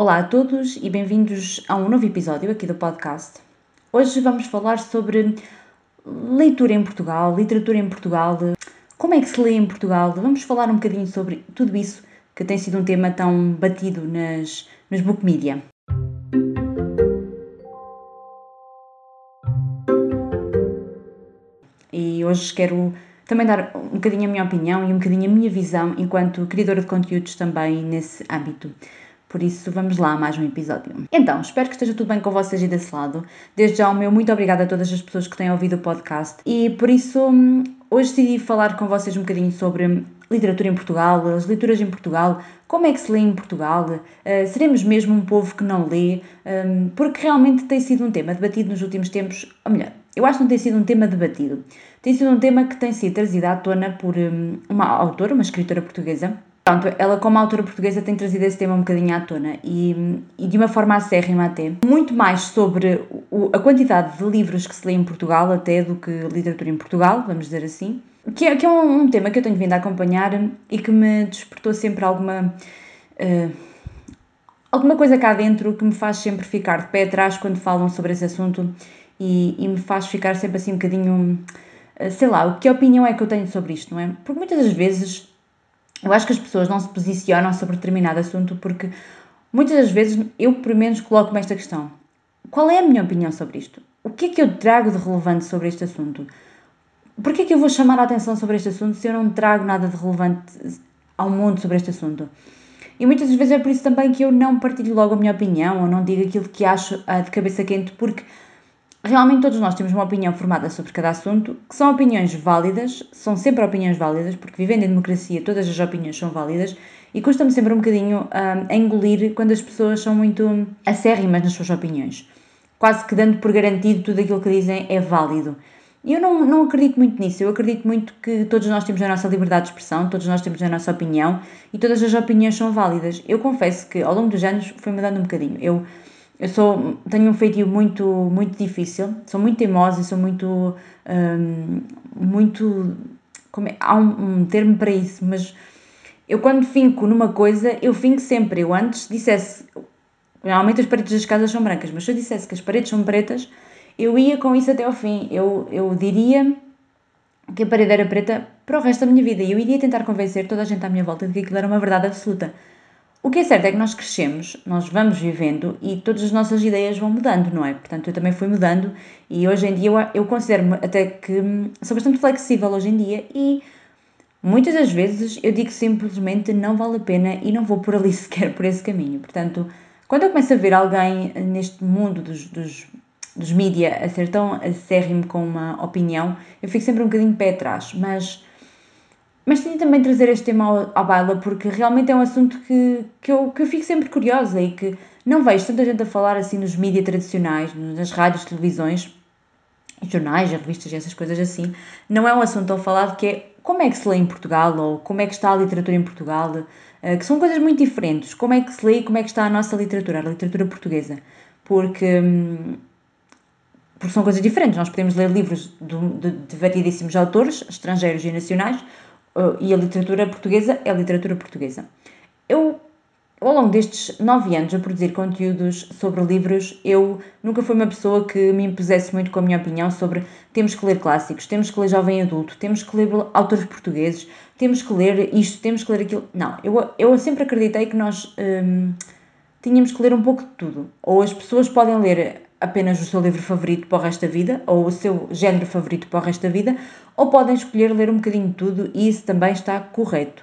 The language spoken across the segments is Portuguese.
Olá a todos e bem-vindos a um novo episódio aqui do podcast. Hoje vamos falar sobre leitura em Portugal, literatura em Portugal, como é que se lê em Portugal. Vamos falar um bocadinho sobre tudo isso que tem sido um tema tão batido nas, nas book media. E hoje quero também dar um bocadinho a minha opinião e um bocadinho a minha visão enquanto criadora de conteúdos também nesse âmbito. Por isso, vamos lá a mais um episódio. Então, espero que esteja tudo bem com vocês e desse lado. Desde já, o meu muito obrigada a todas as pessoas que têm ouvido o podcast. E por isso, hum, hoje decidi falar com vocês um bocadinho sobre literatura em Portugal, as leituras em Portugal, como é que se lê em Portugal, uh, seremos mesmo um povo que não lê, porque realmente tem sido um tema debatido nos últimos tempos, ou melhor, eu acho que não tem sido um tema debatido, tem sido um tema que tem sido trazido à tona por um, uma autora, uma escritora portuguesa, Pronto, ela como autora portuguesa tem trazido esse tema um bocadinho à tona e, e de uma forma acérrima até. Muito mais sobre o, a quantidade de livros que se lê em Portugal até do que literatura em Portugal, vamos dizer assim. Que é, que é um, um, tema que eu tenho vindo a acompanhar e que me despertou sempre alguma... Uh, alguma coisa cá dentro que me faz sempre ficar de pé atrás quando falam sobre esse assunto e, e me faz ficar sempre assim um bocadinho... Uh, sei lá, que opinião é que eu tenho sobre isto, não é? Porque muitas das vezes eu acho que as pessoas não se posicionam sobre determinado assunto porque muitas das vezes eu, pelo menos, coloco-me esta questão: qual é a minha opinião sobre isto? O que é que eu trago de relevante sobre este assunto? Por que é que eu vou chamar a atenção sobre este assunto se eu não trago nada de relevante ao mundo sobre este assunto? E muitas das vezes é por isso também que eu não partilho logo a minha opinião ou não digo aquilo que acho ah, de cabeça quente, porque realmente todos nós temos uma opinião formada sobre cada assunto, que são opiniões válidas, são sempre opiniões válidas, porque vivendo em democracia todas as opiniões são válidas, e custa-me sempre um bocadinho um, engolir quando as pessoas são muito acérrimas nas suas opiniões, quase que dando por garantido tudo aquilo que dizem é válido. E eu não, não acredito muito nisso, eu acredito muito que todos nós temos a nossa liberdade de expressão, todos nós temos a nossa opinião e todas as opiniões são válidas. Eu confesso que ao longo dos anos foi mudando um bocadinho. Eu eu sou, tenho um feitio muito, muito difícil, sou muito teimosa, sou muito, um, muito, é, há um, um, termo para isso, mas eu quando finco numa coisa, eu finco sempre, eu antes dissesse, normalmente as paredes das casas são brancas, mas se eu dissesse que as paredes são pretas, eu ia com isso até ao fim, eu, eu diria que a parede era preta para o resto da minha vida, e eu iria tentar convencer toda a gente à minha volta de que aquilo era uma verdade absoluta. O que é certo é que nós crescemos, nós vamos vivendo e todas as nossas ideias vão mudando, não é? Portanto, eu também fui mudando e hoje em dia eu, eu considero-me até que hum, sou bastante flexível hoje em dia e muitas das vezes eu digo simplesmente não vale a pena e não vou por ali sequer por esse caminho. Portanto, quando eu começo a ver alguém neste mundo dos, dos, dos mídia a ser tão acérrimo com uma opinião, eu fico sempre um bocadinho pé atrás, mas mas tinha também trazer este tema à baila porque realmente é um assunto que, que, eu, que eu fico sempre curiosa e que não vejo tanta gente a falar assim nos mídias tradicionais, nas rádios, televisões, jornais, revistas essas coisas assim. Não é um assunto tão falado que é como é que se lê em Portugal ou como é que está a literatura em Portugal, eh, que são coisas muito diferentes. Como é que se lê e como é que está a nossa literatura, a literatura portuguesa. Porque, hum, porque são coisas diferentes. Nós podemos ler livros de, de, de variedíssimos autores, estrangeiros e nacionais, e a literatura portuguesa é a literatura portuguesa. Eu, ao longo destes nove anos a produzir conteúdos sobre livros, eu nunca fui uma pessoa que me impusesse muito com a minha opinião sobre temos que ler clássicos, temos que ler jovem adulto, temos que ler autores portugueses, temos que ler isto, temos que ler aquilo. Não, eu, eu sempre acreditei que nós um, tínhamos que ler um pouco de tudo. Ou as pessoas podem ler apenas o seu livro favorito para o resto da vida, ou o seu género favorito para o resto da vida, ou podem escolher ler um bocadinho de tudo e isso também está correto.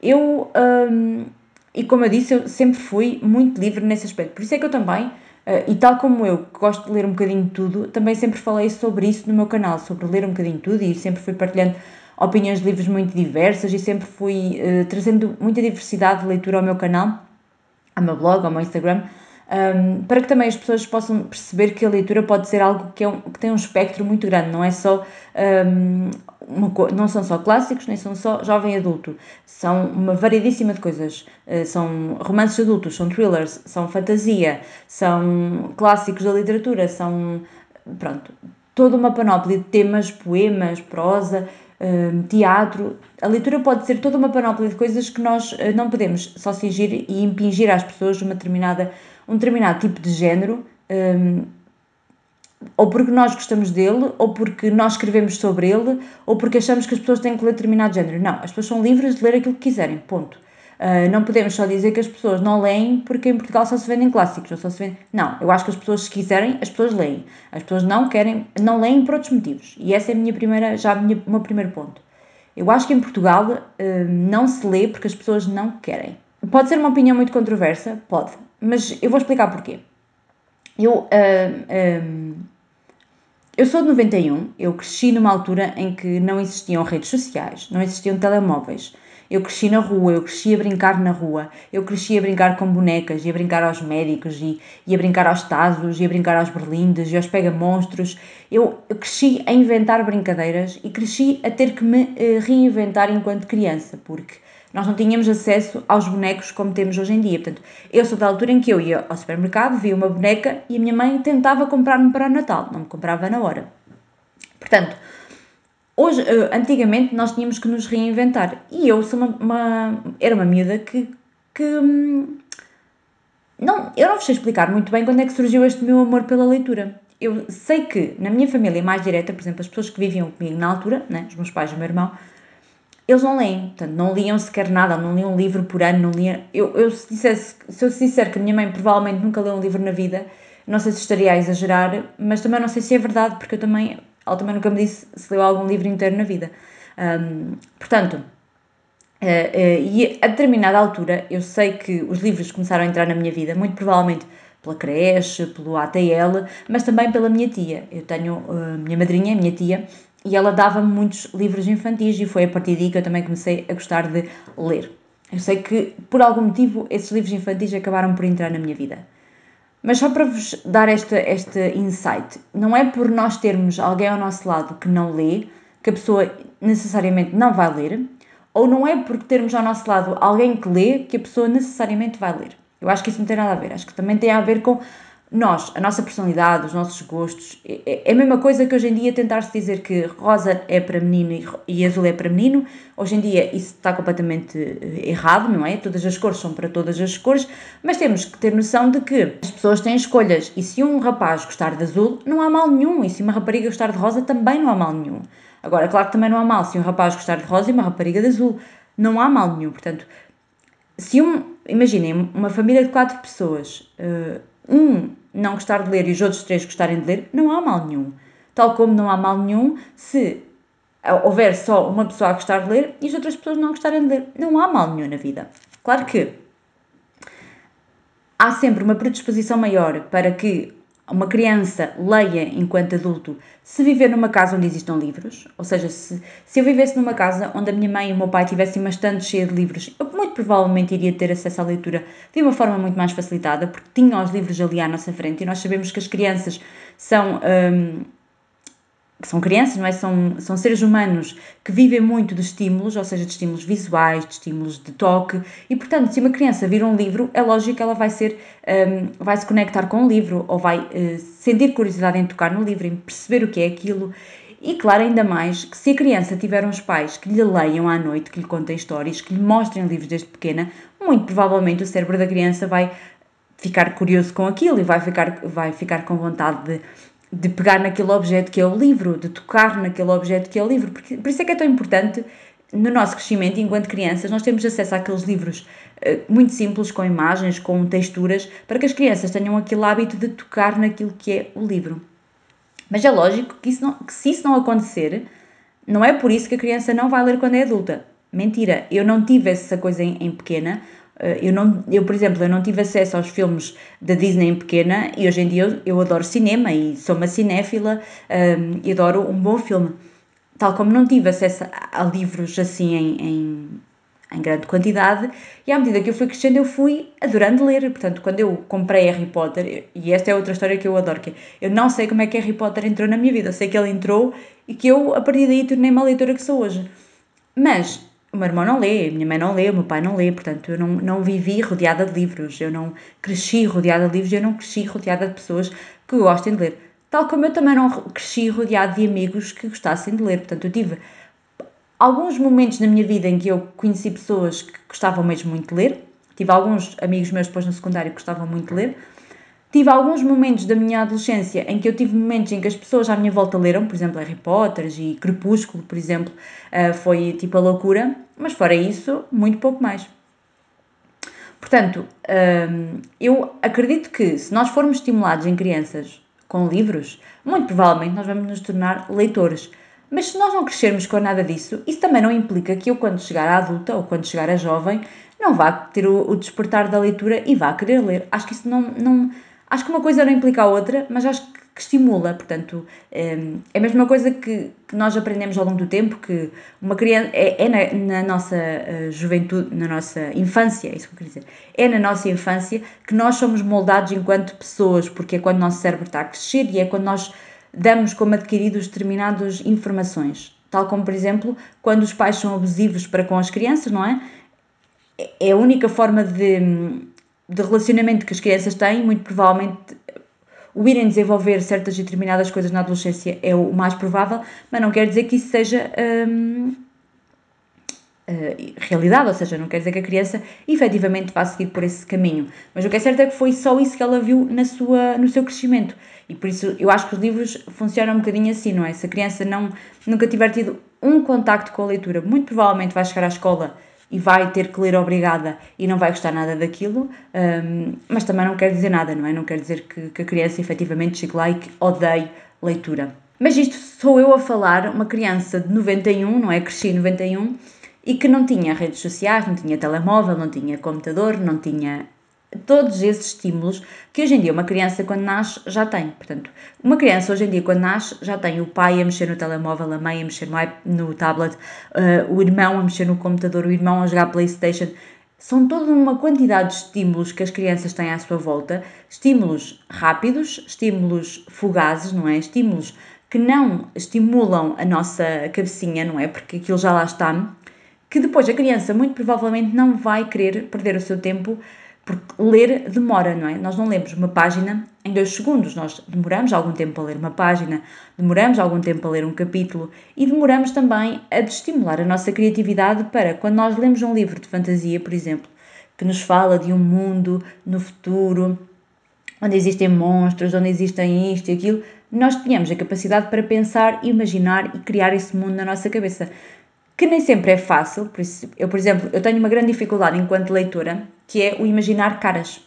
Eu, hum, e como eu disse, eu sempre fui muito livre nesse aspecto, por isso é que eu também, eh, e tal como eu, que gosto de ler um bocadinho de tudo, também sempre falei sobre isso no meu canal, sobre ler um bocadinho de tudo e sempre fui partilhando opiniões de livros muito diversas e sempre fui uh, trazendo muita diversidade de leitura ao meu canal, ao meu blog, ao meu Instagram, um, para que também as pessoas possam perceber que a leitura pode ser algo que, é um, que tem um espectro muito grande, não é só um, uma, não são só clássicos, nem são só jovem adulto, são uma variedíssima de coisas. Uh, são romances adultos, são thrillers, são fantasia, são clássicos da literatura, são pronto, toda uma panóplia de temas, poemas, prosa, teatro. A leitura pode ser toda uma panóplia de coisas que nós uh, não podemos só cingir e impingir às pessoas uma determinada, um determinado tipo de género, um, ou porque nós gostamos dele, ou porque nós escrevemos sobre ele, ou porque achamos que as pessoas têm que ler determinado género. Não, as pessoas são livres de ler aquilo que quiserem, ponto. Uh, não podemos só dizer que as pessoas não leem porque em Portugal só se vendem clássicos, ou só se vendem... Não, eu acho que as pessoas, se quiserem, as pessoas leem. As pessoas não querem, não leem por outros motivos. E essa é a minha primeira, já o meu primeiro ponto. Eu acho que em Portugal uh, não se lê porque as pessoas não querem. Pode ser uma opinião muito controversa, pode, mas eu vou explicar porquê. Eu, uh, eu sou de 91, eu cresci numa altura em que não existiam redes sociais, não existiam telemóveis eu cresci na rua, eu cresci a brincar na rua, eu cresci a brincar com bonecas, e a brincar aos médicos, e, e a brincar aos tazos, e a brincar aos berlindes, e aos pega-monstros. Eu, eu, cresci a inventar brincadeiras e cresci a ter que me uh, reinventar enquanto criança, porque nós não tínhamos acesso aos bonecos como temos hoje em dia. Portanto, eu sou da altura em que eu ia ao supermercado, via uma boneca e a minha mãe tentava comprar-me para o Natal, não me comprava na hora. Portanto, Hoje, eh, antigamente, nós tínhamos que nos reinventar. E eu sou uma, uma era uma miúda que, que hum, não, eu não vos sei explicar muito bem quando é que surgiu este meu amor pela leitura. Eu sei que na minha família mais direta, por exemplo, as pessoas que viviam comigo na altura, né, os meus pais e o meu irmão, eles não leem, portanto, não liam sequer nada, não liam um livro por ano, não liam. Eu, eu se, dissesse, se eu disser que a minha mãe provavelmente nunca leu um livro na vida, não sei se estaria a exagerar, mas também não sei se é verdade, porque eu também ela também nunca me disse se leu algum livro inteiro na vida. Um, portanto, uh, uh, e a determinada altura eu sei que os livros começaram a entrar na minha vida, muito provavelmente pela creche, pelo ATL, mas também pela minha tia. Eu tenho uh, minha madrinha, minha tia, e ela dava-me muitos livros infantis e foi a partir daí que eu também comecei a gostar de ler. Eu sei que, por algum motivo, esses livros infantis acabaram por entrar na minha vida. Mas só para vos dar este, este insight, não é por nós termos alguém ao nosso lado que não lê que a pessoa necessariamente não vai ler, ou não é porque termos ao nosso lado alguém que lê que a pessoa necessariamente vai ler. Eu acho que isso não tem nada a ver. Acho que também tem a ver com nós, a nossa personalidade, os nossos gostos, é, é, é a mesma coisa que hoje em dia tentar-se dizer que rosa é para menino e azul é para menino. Hoje em dia isso está completamente eh, errado, não é? Todas as cores são para todas as cores, mas temos que ter noção de que as pessoas têm escolhas e se um rapaz gostar de azul, não há mal nenhum, e se uma rapariga gostar de rosa, também não há mal nenhum. Agora, claro que também não há mal se um rapaz gostar de rosa e uma rapariga de azul, não há mal nenhum. Portanto, se um, imaginem, uma família de quatro pessoas, uh, um não gostar de ler e os outros três gostarem de ler, não há mal nenhum. Tal como não há mal nenhum se houver só uma pessoa a gostar de ler e as outras pessoas não gostarem de ler. Não há mal nenhum na vida. Claro que há sempre uma predisposição maior para que uma criança leia enquanto adulto se viver numa casa onde existam livros, ou seja, se, se eu vivesse numa casa onde a minha mãe e o meu pai tivessem uma estante cheia de livros, eu muito provavelmente iria ter acesso à leitura de uma forma muito mais facilitada, porque tinha os livros ali à nossa frente e nós sabemos que as crianças são. Hum, são crianças, não é? São, são seres humanos que vivem muito de estímulos, ou seja, de estímulos visuais, de estímulos de toque, e portanto, se uma criança vir um livro, é lógico que ela vai ser, um, vai se conectar com o livro, ou vai uh, sentir curiosidade em tocar no livro, em perceber o que é aquilo. E claro, ainda mais que se a criança tiver uns pais que lhe leiam à noite, que lhe contem histórias, que lhe mostrem livros desde pequena, muito provavelmente o cérebro da criança vai ficar curioso com aquilo e vai ficar, vai ficar com vontade de de pegar naquele objeto que é o livro, de tocar naquele objeto que é o livro. Porque, por isso é que é tão importante no nosso crescimento enquanto crianças nós temos acesso àqueles livros uh, muito simples, com imagens, com texturas, para que as crianças tenham aquele hábito de tocar naquilo que é o livro. Mas é lógico que, isso não, que se isso não acontecer, não é por isso que a criança não vai ler quando é adulta. Mentira, eu não tive essa coisa em, em pequena, eu, não, eu, por exemplo, eu não tive acesso aos filmes da Disney em pequena e hoje em dia eu, eu adoro cinema e sou uma cinéfila um, ehm, e adoro um bom filme. Tal como não tive acesso a, a livros assim em, em, em, grande quantidade e à medida que eu fui crescendo eu fui adorando ler. Portanto, quando eu comprei Harry Potter, e esta é outra história que eu adoro, que é, eu não sei como é que Harry Potter entrou na minha vida, eu sei que ele entrou e que eu a partir daí tornei-me a leitora que sou hoje. Mas o meu irmão não lê, a minha mãe não lê, o meu pai não lê, portanto eu não, não vivi rodeada de livros, eu não cresci rodeada de livros, eu não cresci rodeada de pessoas que gostem de ler. Tal como eu também não cresci rodeada de amigos que gostassem de ler, portanto eu tive alguns momentos na minha vida em que eu conheci pessoas que gostavam mesmo muito de ler, tive alguns amigos meus depois no secundário que gostavam muito de ler, tive alguns momentos da minha adolescência em que eu tive momentos em que as pessoas à minha volta leram, por exemplo, Harry Potter e Crepúsculo, por exemplo, uh, foi tipo a loucura, mas fora isso, muito pouco mais. Portanto, um, eu acredito que se nós formos estimulados em crianças com livros, muito provavelmente nós vamos nos tornar leitores. Mas se nós não crescermos com nada disso, isso também não implica que eu, quando chegar à adulta ou quando chegar a jovem, não vá ter o, o despertar da leitura e vá querer ler. Acho que isso não, não. Acho que uma coisa não implica a outra, mas acho que que estimula. Portanto, ehm, é a mesma coisa que, que nós aprendemos ao longo do tempo, que uma criança é, é na, na, nossa eh, juventude, na nossa infância, é isso que eu queria dizer, é na nossa infância que nós somos moldados enquanto pessoas, porque é quando o nosso cérebro está a crescer e é quando nós damos como adquiridos determinadas informações. Tal como, por exemplo, quando os pais são abusivos para com as crianças, não é? É a única forma de, de relacionamento que as crianças têm, muito provavelmente o irem desenvolver certas determinadas coisas na adolescência é o mais provável, mas não quer dizer que isso seja hum, uh, realidade, ou seja, não quer dizer que a criança efetivamente vá seguir por esse caminho. Mas o que é certo é que foi só isso que ela viu na sua, no seu crescimento. E por isso eu acho que os livros funcionam um bocadinho assim, não é? Se a criança não, nunca tiver tido um contacto com a leitura, muito provavelmente vai chegar à escola e vai ter que ler obrigada e não vai gostar nada daquilo, um, mas também não quer dizer nada, não é? Não quer dizer que, que a criança efetivamente chegue lá e que odeie leitura. Mas isto sou eu a falar, uma criança de 91, não é? Cresci em 91 e que não tinha redes sociais, não tinha telemóvel, não tinha computador, não tinha todos esses estímulos que hoje em dia uma criança quando nasce já tem. Portanto, uma criança hoje em dia quando nasce já tem o pai a mexer no telemóvel, a mãe a mexer no, tablet, uh, o irmão a mexer no computador, o irmão a jogar Playstation. São toda uma quantidade de estímulos que as crianças têm à sua volta, estímulos rápidos, estímulos fugazes, não é? Estímulos que não estimulam a nossa cabecinha, não é? Porque aquilo já lá está, que depois a criança muito provavelmente não vai querer perder o seu tempo porque ler demora, não é? Nós não lemos uma página em dois segundos, nós demoramos algum tempo a ler uma página, demoramos algum tempo a ler um capítulo e demoramos também a estimular a nossa criatividade para, quando nós lemos um livro de fantasia, por exemplo, que nos fala de um mundo no futuro, onde existem monstros, onde existem isto e aquilo, nós tenhamos a capacidade para pensar, imaginar e criar esse mundo na nossa cabeça que nem sempre é fácil. Eu, por exemplo, eu tenho uma grande dificuldade enquanto leitora, que é o imaginar caras.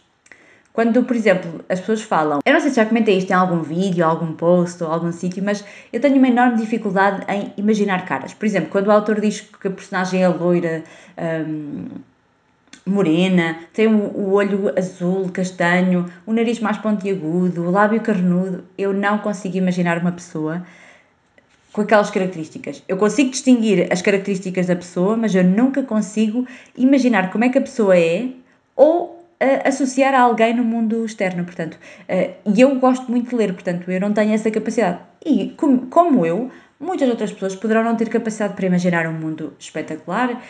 Quando, por exemplo, as pessoas falam, eu não sei se já comentei isto em algum vídeo, algum post ou algum sítio, mas eu tenho uma enorme dificuldade em imaginar caras. Por exemplo, quando o autor diz que a personagem é loira, hum, morena, tem o olho azul, castanho, o nariz mais pontiagudo, o lábio carnudo, eu não consigo imaginar uma pessoa com aquelas características. Eu consigo distinguir as características da pessoa, mas eu nunca consigo imaginar como é que a pessoa é ou uh, associar a alguém no mundo externo, portanto. Uh, e eu gosto muito de ler, portanto, eu não tenho essa capacidade. E como eu, muitas outras pessoas poderão não ter capacidade para imaginar um mundo espetacular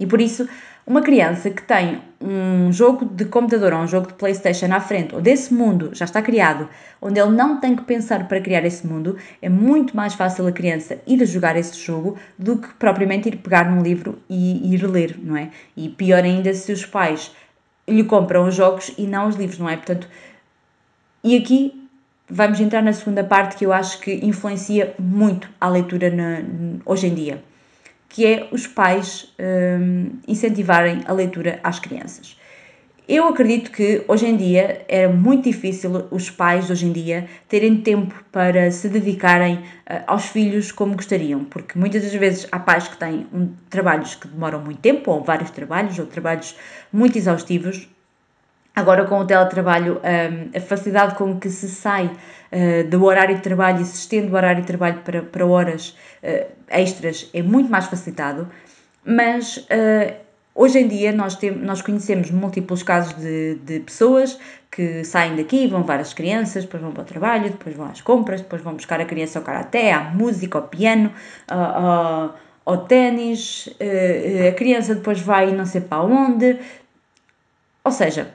e por isso uma criança que tem um jogo de computador ou um jogo de Playstation à frente, onde esse mundo já está criado, onde ele não tem que pensar para criar esse mundo, é muito mais fácil a criança ir jogar esse jogo do que propriamente ir pegar num livro e ir ler, não é? E pior ainda se os pais lhe compram os jogos e não os livros, não é? Portanto, e aqui vamos entrar na segunda parte que eu acho que influencia muito a leitura na, hoje em dia que é os pais um, incentivarem a leitura às crianças. Eu acredito que hoje em dia é muito difícil os pais hoje em dia terem tempo para se dedicarem uh, aos filhos como gostariam, porque muitas das vezes há pais que têm um, trabalhos que demoram muito tempo, ou vários trabalhos, ou trabalhos muito exaustivos. Agora, com o teletrabalho, um, a facilidade com que se sai uh, do horário de trabalho e se estende o horário de trabalho para, para horas uh, extras é muito mais facilitado, mas hoje em dia nós, tem, nós conhecemos múltiplos casos de, de pessoas que saem daqui, vão várias crianças, depois vão para o trabalho, depois vão às compras, depois vão buscar a criança ao karaté, à música, ao piano, ao, ao ténis, a criança depois vai não sei para onde. Ou seja,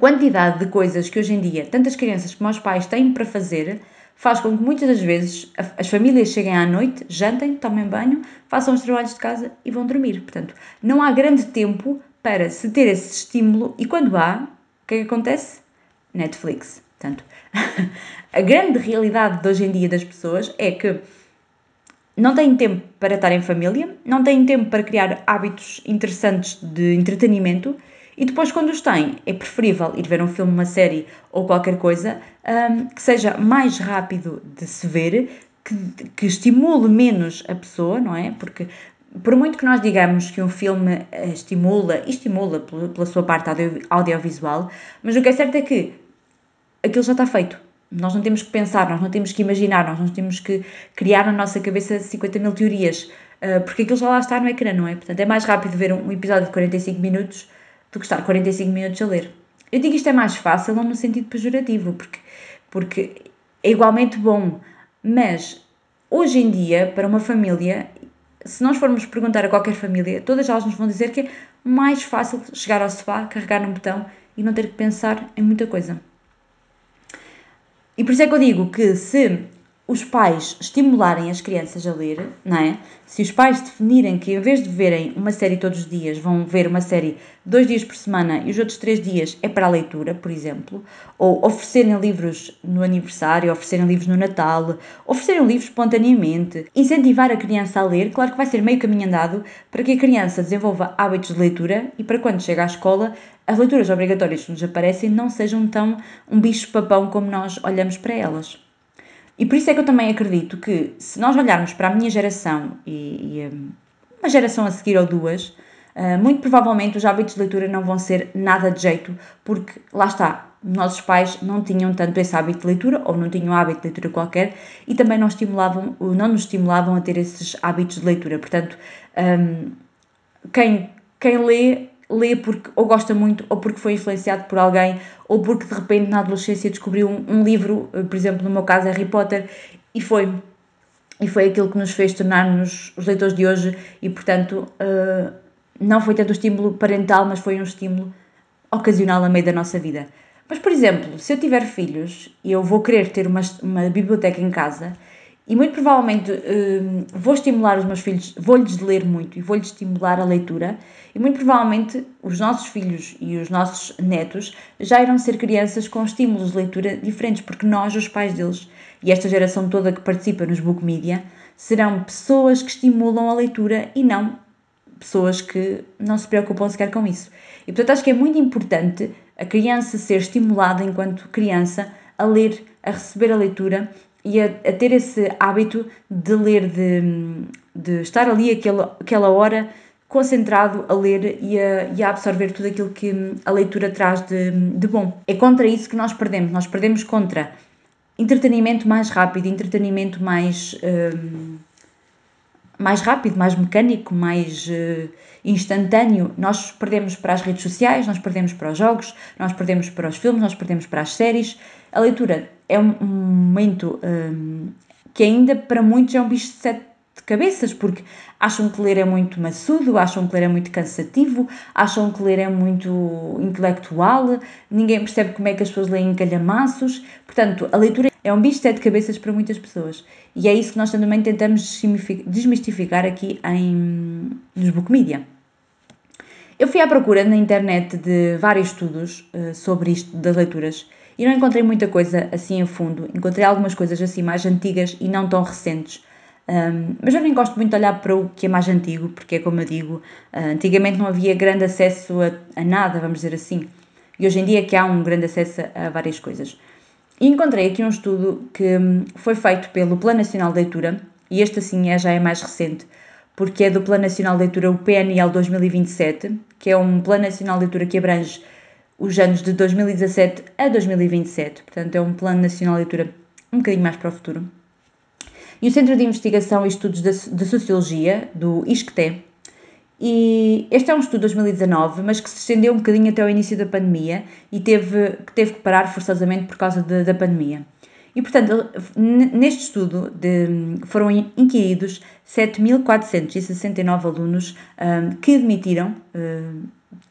quantidade de coisas que hoje em dia tantas crianças como os pais têm para fazer faz com que muitas das vezes as famílias cheguem à noite, jantem, tomem banho, façam os trabalhos de casa e vão dormir. Portanto, não há grande tempo para se ter esse estímulo e quando há, o que é que acontece? Netflix. Portanto, a grande realidade de hoje em dia das pessoas é que não têm tempo para estar em família, não têm tempo para criar hábitos interessantes de entretenimento e depois, quando os têm, é preferível ir ver um filme, uma série ou qualquer coisa um, que seja mais rápido de se ver, que, que estimule menos a pessoa, não é? Porque por muito que nós digamos que um filme eh, estimula, estimula pela sua parte audio, audiovisual, mas o que é certo é que aquilo já está feito. Nós não temos que pensar, nós não temos que imaginar, nós não temos que criar na nossa cabeça 50 mil teorias, eh, porque aquilo já lá está no ecrã, não é? Portanto, é mais rápido ver um episódio de 45 minutos do que estar 45 minutos a ler. Eu digo isto é mais fácil, não no sentido pejorativo, porque, porque é igualmente bom, mas hoje em dia, para uma família, se nós formos perguntar a qualquer família, todas elas nos vão dizer que é mais fácil chegar ao sofá, carregar num botão e não ter que pensar em muita coisa. E por isso é que eu digo que se os pais estimularem as crianças a ler, não é? Se os pais definirem que em vez de verem uma série todos os dias, vão ver uma série dois dias por semana e os outros três dias é para a leitura, por exemplo, ou oferecerem livros no aniversário, oferecerem livros no Natal, oferecerem livros espontaneamente, incentivar a criança a ler, claro que vai ser meio caminho andado para que a criança desenvolva hábitos de leitura e para quando chega à escola as leituras obrigatórias que nos aparecem não sejam tão um bicho-papão como nós olhamos para elas. E por isso é que eu também acredito que, se nós olharmos para a minha geração e, e hum, uma geração a seguir ou duas, uh, muito provavelmente os hábitos de leitura não vão ser nada de jeito, porque lá está, nossos pais não tinham tanto esse hábito de leitura, ou não tinham hábito de leitura qualquer, e também não, estimulavam, não nos estimulavam a ter esses hábitos de leitura. Portanto, um, quem, quem lê lê porque ou gosta muito, ou porque foi influenciado por alguém, ou porque de repente na adolescência descobriu um, um livro, eh, por exemplo, no meu caso Harry Potter, e foi e foi aquilo que nos fez tornar-nos os leitores de hoje e portanto uh, não foi tanto o estímulo parental, mas foi um estímulo ocasional a meio da nossa vida. Mas, por exemplo, se eu tiver filhos e eu vou querer ter uma, uma biblioteca em casa e muito provavelmente uh, vou estimular os meus filhos, vou-lhes ler muito e vou-lhes estimular a leitura, e muito provavelmente os nossos filhos e os nossos netos já irão ser crianças com estímulos de leitura diferentes, porque nós, os pais deles, e esta geração toda que participa nos book media, serão pessoas que estimulam a leitura e não pessoas que não se preocupam sequer com isso. E portanto acho que é muito importante a criança ser estimulada enquanto criança a ler, a receber a leitura e a, a ter esse hábito de ler, de, de estar ali aquela, aquela hora concentrado a ler e a, e a, absorver tudo aquilo que a leitura traz de, de bom. É contra isso que nós perdemos. Nós perdemos contra entretenimento mais rápido, entretenimento mais, uh, mais rápido, mais mecânico, mais uh, instantâneo. Nós perdemos para as redes sociais, nós perdemos para os jogos, nós perdemos para os filmes, nós perdemos para as séries. A leitura é um, momento um, que ainda para muitos é um bicho de sete cabeças, porque acham que ler é muito maçudo, acham que ler é muito cansativo, acham que ler é muito intelectual, ninguém percebe como é que as pessoas leem calhamaços. Portanto, a leitura é um bicho de sete cabeças para muitas pessoas. E é isso que nós também tentamos desmistificar aqui em, nos Book Media. Eu fui à procura na internet de vários estudos uh, sobre isto das leituras e não encontrei muita coisa assim a fundo. Encontrei algumas coisas assim mais antigas e não tão recentes um, mas eu nem gosto muito de olhar para o que é mais antigo, porque é como eu digo, uh, antigamente não havia grande acesso a, a, nada, vamos dizer assim. E hoje em dia é que há um grande acesso a, várias coisas. E encontrei aqui um estudo que um, foi feito pelo Plano Nacional de Leitura, e este assim é, já é mais recente, porque é do Plano Nacional de Leitura, o PNL 2027, que é um Plano Nacional de Leitura que abrange os anos de 2017 a 2027. Portanto, é um Plano Nacional de Leitura um bocadinho mais para o futuro e o Centro de Investigação e Estudos de Sociologia, do ISCTE. E este é um estudo de 2019, mas que se estendeu um bocadinho até o início da pandemia e teve, que teve que parar forçosamente por causa de, da pandemia. E, portanto, neste estudo de, foram inquiridos 7.469 alunos um, que admitiram um,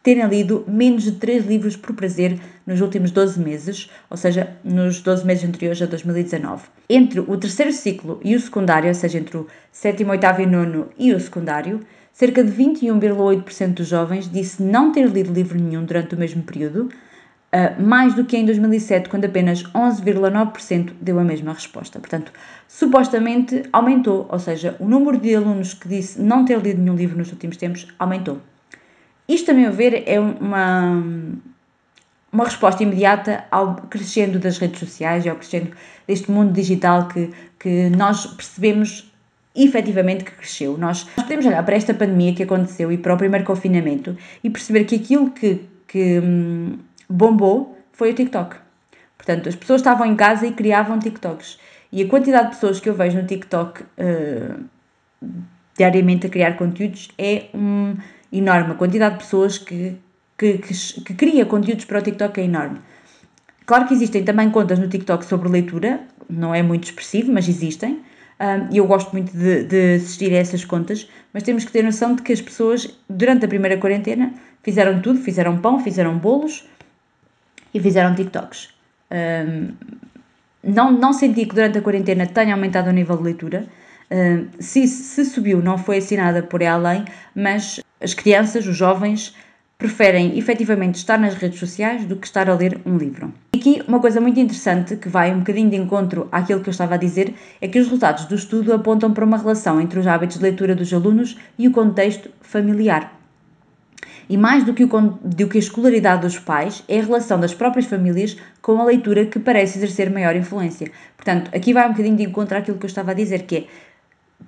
terem lido menos de 3 livros por prazer nos últimos 12 meses, ou seja, nos 12 meses anteriores a 2019. Entre o terceiro ciclo e o secundário, ou seja, entre o sétimo, oitavo e nono e o secundário, cerca de 21,8% dos jovens disse não ter lido livro nenhum durante o mesmo período, uh, mais do que em 2007, quando apenas 11,9% deu a mesma resposta. Portanto, supostamente aumentou, ou seja, o número de alunos que disse não ter lido nenhum livro nos últimos tempos aumentou. Isto, a meu ver, é uma, uma resposta imediata ao crescendo das redes sociais e ao crescendo deste mundo digital que, que nós percebemos efetivamente que cresceu. Nós, nós podemos olhar para esta pandemia que aconteceu e para o primeiro confinamento e perceber que aquilo que, que hum, bombou foi o TikTok. Portanto, as pessoas estavam em casa e criavam TikToks. E a quantidade de pessoas que eu vejo no TikTok uh, diariamente a criar conteúdos é um, enorme. A quantidade de pessoas que, que, que, que cria conteúdos para o TikTok é enorme. Claro que existem também contas no TikTok sobre leitura, não é muito expressivo, mas existem. E eu gosto muito de, de, assistir a essas contas, mas temos que ter noção de que as pessoas, durante a primeira quarentena, fizeram tudo: fizeram pão, fizeram bolos, e fizeram TikToks. Um, não, não senti que durante a quarentena tenha aumentado o nível de leitura. Um, se, se subiu, não foi assinada por além, mas as crianças, os jovens, preferem efetivamente estar nas redes sociais do que estar a ler um livro. Aqui, uma coisa muito interessante que vai um bocadinho de encontro àquilo que eu estava a dizer é que os resultados do estudo apontam para uma relação entre os hábitos de leitura dos alunos e o contexto familiar. E mais do que, o, do que a escolaridade dos pais, é a relação das próprias famílias com a leitura que parece exercer maior influência. Portanto, aqui vai um bocadinho de encontro àquilo que eu estava a dizer, que é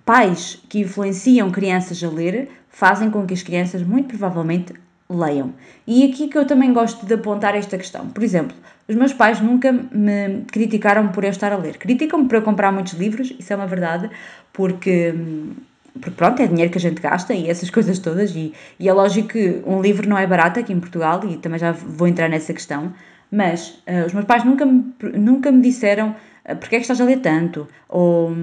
pais que influenciam crianças a ler fazem com que as crianças, muito provavelmente, leiam. E aqui que eu também gosto de apontar esta questão. Por exemplo, os meus pais nunca me criticaram por eu estar a ler. Criticam-me por eu comprar muitos livros, isso é uma verdade, porque porque pronto, é dinheiro que a gente gasta e essas coisas todas, e, e é lógico que um livro não é barato aqui em Portugal, e também já vou entrar nessa questão, mas uh, os meus pais nunca me, nunca me disseram uh, porque é que estás a ler tanto, ou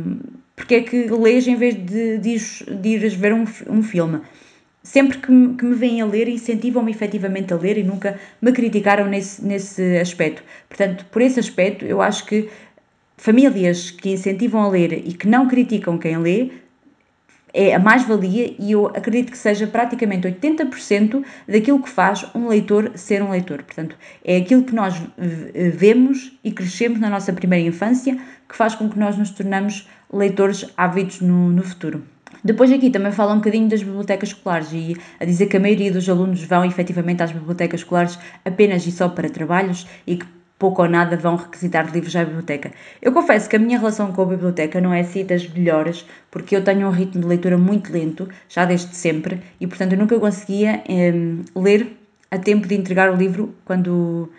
porque é que lês em vez de, de, de ires ver um, um filme. Sempre que me, que me vêm a ler, incentivam-me efetivamente a ler e nunca me criticaram nesse, nesse aspecto. Portanto, por esse aspecto, eu acho que famílias que incentivam a ler e que não criticam quem lê é a mais-valia e eu acredito que seja praticamente 80% daquilo que faz um leitor ser um leitor. Portanto, é aquilo que nós vemos e crescemos na nossa primeira infância que faz com que nós nos tornamos leitores ávidos no, no futuro. Depois aqui também fala um bocadinho das bibliotecas escolares e a dizer que a maioria dos alunos vão efetivamente às bibliotecas escolares apenas e só para trabalhos e que pouco ou nada vão requisitar livros à biblioteca. Eu confesso que a minha relação com a biblioteca não é assim das melhores, porque eu tenho um ritmo de leitura muito lento, já desde sempre, e portanto eu nunca conseguia um, ler a tempo de entregar o livro quando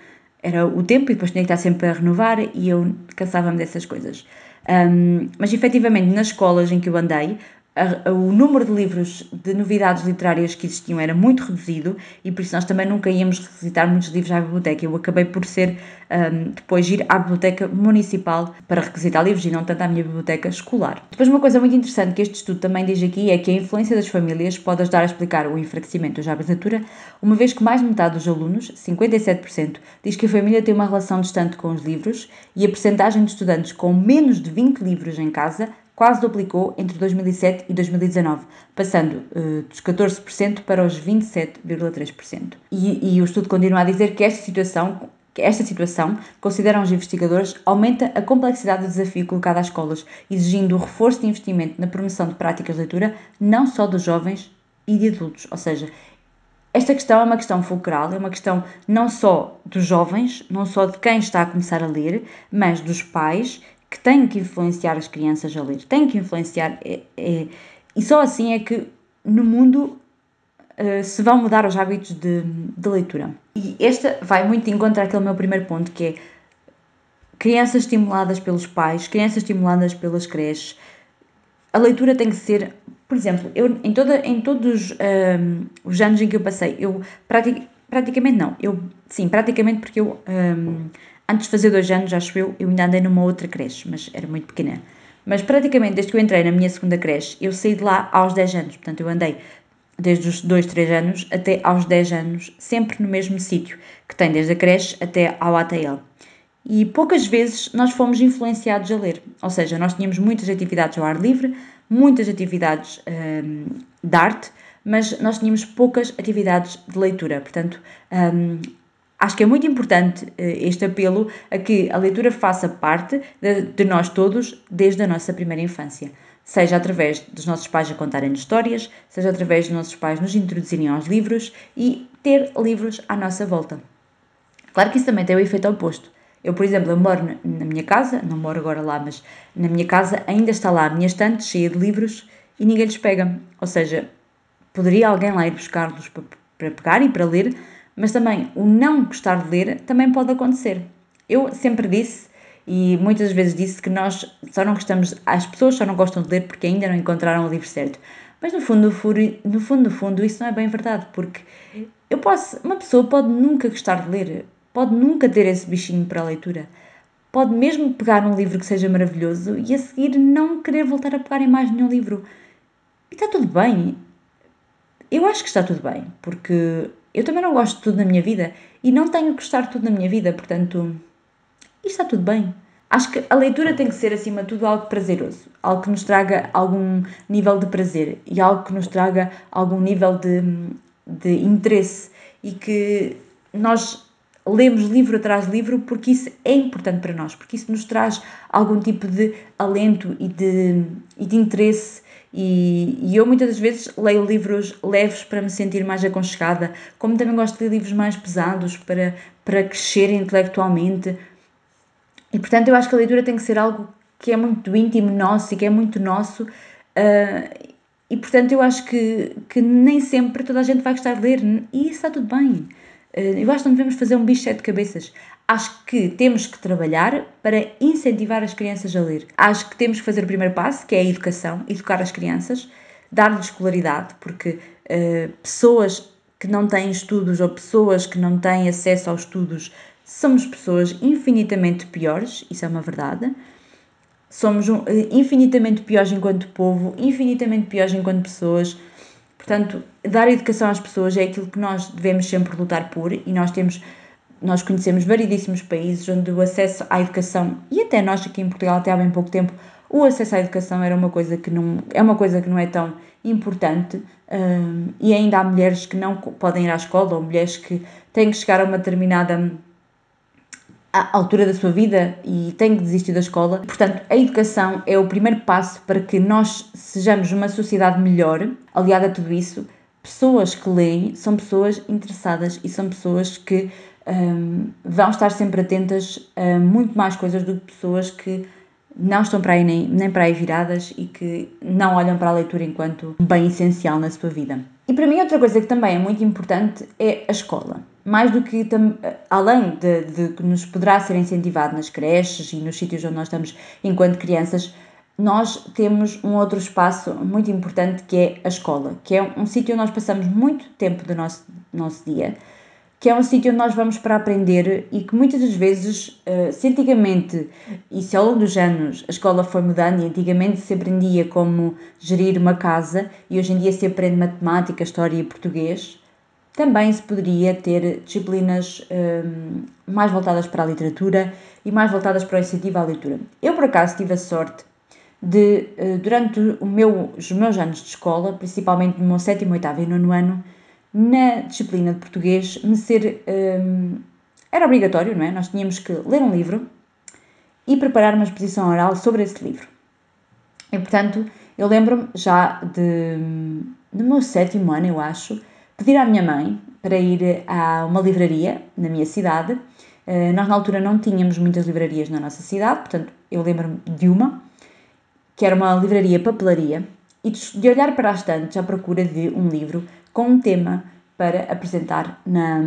era o tempo e depois tinha que estar sempre a renovar e eu cansava-me dessas coisas. Um, mas efetivamente nas escolas em que eu andei, o número de livros de novidades literárias que existiam era muito reduzido e por isso nós também nunca íamos requisitar muitos livros à biblioteca. Eu acabei por ser um, depois ir à biblioteca municipal para requisitar livros e não tanto à minha biblioteca escolar. Depois, uma coisa muito interessante que este estudo também diz aqui é que a influência das famílias pode ajudar a explicar o enfraquecimento de leitura, uma vez que mais de metade dos alunos, 57%, diz que a família tem uma relação distante com os livros e a percentagem de estudantes com menos de 20 livros em casa quase duplicou entre 2007 e 2019, passando uh, dos 14% para os 27,3%. E, e o estudo continua a dizer que esta situação esta situação, consideram os investigadores, aumenta a complexidade do desafio colocado às escolas, exigindo o reforço de investimento na promoção de práticas de leitura, não só dos jovens e de adultos. Ou seja, esta questão é uma questão fulcral, é uma questão não só dos jovens, não só de quem está a começar a ler, mas dos pais que têm que influenciar as crianças a ler, têm que influenciar. É, é, e só assim é que no mundo uh, se vão mudar os hábitos de, de leitura. E esta vai muito encontrar aquele meu primeiro ponto, que é crianças estimuladas pelos pais, crianças estimuladas pelas creches. A leitura tem que ser, por exemplo, eu em, toda, em todos um, ehm, os anos em que eu passei, eu praticamente não, eu sim, praticamente porque eu um, ehm, antes de fazer dois anos, acho eu, eu ainda andei numa outra creche, mas era muito pequena. Mas praticamente desde que eu entrei na minha segunda creche, eu saí de lá aos 10 anos. Portanto, eu andei desde os 2, 3 anos até aos 10 anos, sempre no mesmo sítio, que tem desde a creche até ao ATL. E poucas vezes nós fomos influenciados a ler, ou seja, nós tínhamos muitas atividades ao ar livre, muitas atividades hum, de arte, mas nós tínhamos poucas atividades de leitura. Portanto, hum, acho que é muito importante eh, este apelo a que a leitura faça parte de, nós todos desde a nossa primeira infância seja através dos nossos pais a contarem histórias, seja através dos nossos pais nos introduzirem aos livros e ter livros à nossa volta. Claro que isso também tem o efeito oposto. Eu, por exemplo, eu moro na minha casa, não moro agora lá, mas na minha casa ainda está lá a minha estante cheia de livros e ninguém lhes pega. Ou seja, poderia alguém lá ir buscar-los para pegar e para ler, mas também o não gostar de ler também pode acontecer. Eu sempre disse e muitas vezes disse que nós só não gostamos, as pessoas só não gostam de ler porque ainda não encontraram o livro certo. Mas no fundo, no fundo, no fundo, isso não é bem verdade, porque eu posso, uma pessoa pode nunca gostar de ler, pode nunca ter esse bichinho para a leitura, pode mesmo pegar um livro que seja maravilhoso e a seguir não querer voltar a pegar em mais nenhum livro. E está tudo bem. Eu acho que está tudo bem, porque eu também não gosto de tudo na minha vida e não tenho que gostar de tudo na minha vida, portanto, e está tudo bem. Acho que a leitura tem que ser, acima de tudo, algo prazeroso, algo que nos traga algum nível de prazer e algo que nos traga algum nível de, de interesse e que nós lemos livro atrás de livro porque isso é importante para nós, porque isso nos traz algum tipo de alento e de, e de interesse. E, e eu muitas das vezes leio livros leves para me sentir mais aconchegada, como também gosto de ler livros mais pesados para, para crescer intelectualmente, e portanto eu acho que a leitura tem que ser algo que é muito íntimo nosso e que é muito nosso. Uh, e portanto eu acho que, que nem sempre toda a gente vai gostar de ler e isso está tudo bem. Uh, eu acho que não devemos fazer um bicho de cabeças. Acho que temos que trabalhar para incentivar as crianças a ler. Acho que temos que fazer o primeiro passo, que é a educação, educar as crianças, dar-lhes escolaridade, porque uh, pessoas que não têm estudos ou pessoas que não têm acesso aos estudos somos pessoas infinitamente piores, isso é uma verdade. Somos eh, infinitamente piores enquanto povo, infinitamente piores enquanto pessoas. Portanto, dar educação às pessoas é aquilo que nós devemos sempre lutar por e nós temos nós conhecemos variedíssimos países onde o acesso à educação e até nós aqui em Portugal até há bem pouco tempo o acesso à educação era uma coisa que não é uma coisa que não é tão importante um, e ainda há mulheres que não podem ir à escola ou mulheres que têm que chegar a uma determinada altura da sua vida e tem que desistir da escola. Portanto, a educação é o primeiro passo para que nós sejamos uma sociedade melhor. Aliada a tudo isso, pessoas que leem são pessoas interessadas e são pessoas que um, vão estar sempre atentas a muito mais coisas do que pessoas que não estão para aí nem, nem para aí viradas e que não olham para a leitura enquanto bem essencial na sua vida. E para mim outra coisa que também é muito importante é a escola mais do que além de, que nos poderá ser incentivado nas creches e nos sítios onde nós estamos enquanto crianças, nós temos um outro espaço muito importante que é a escola, que é um, um sítio onde nós passamos muito tempo do nosso, nosso dia, que é um sítio onde nós vamos para aprender e que muitas das vezes, uh, se antigamente, e se ao longo dos anos a escola foi mudando e antigamente se aprendia como gerir uma casa e hoje em dia se aprende matemática, história e português, também se poderia ter disciplinas um, mais voltadas para a literatura e mais voltadas para o incentivo à leitura. Eu, por acaso, tive a sorte de, eh, durante meu, os meus anos de escola, principalmente no meu sétimo, oitavo e nono ano, na disciplina de português, me ser. Um, era obrigatório, não é? Nós tínhamos que ler um livro e preparar uma exposição oral sobre esse livro. E, portanto, eu lembro-me já de, no meu sétimo ano, eu acho, pedir à minha mãe para ir a uma livraria na minha cidade. Eh, nós, na altura, não tínhamos muitas livrarias na nossa cidade, portanto, eu lembro-me de uma, que era uma livraria papelaria, e de olhar para as estantes à procura de um livro com um tema para apresentar na,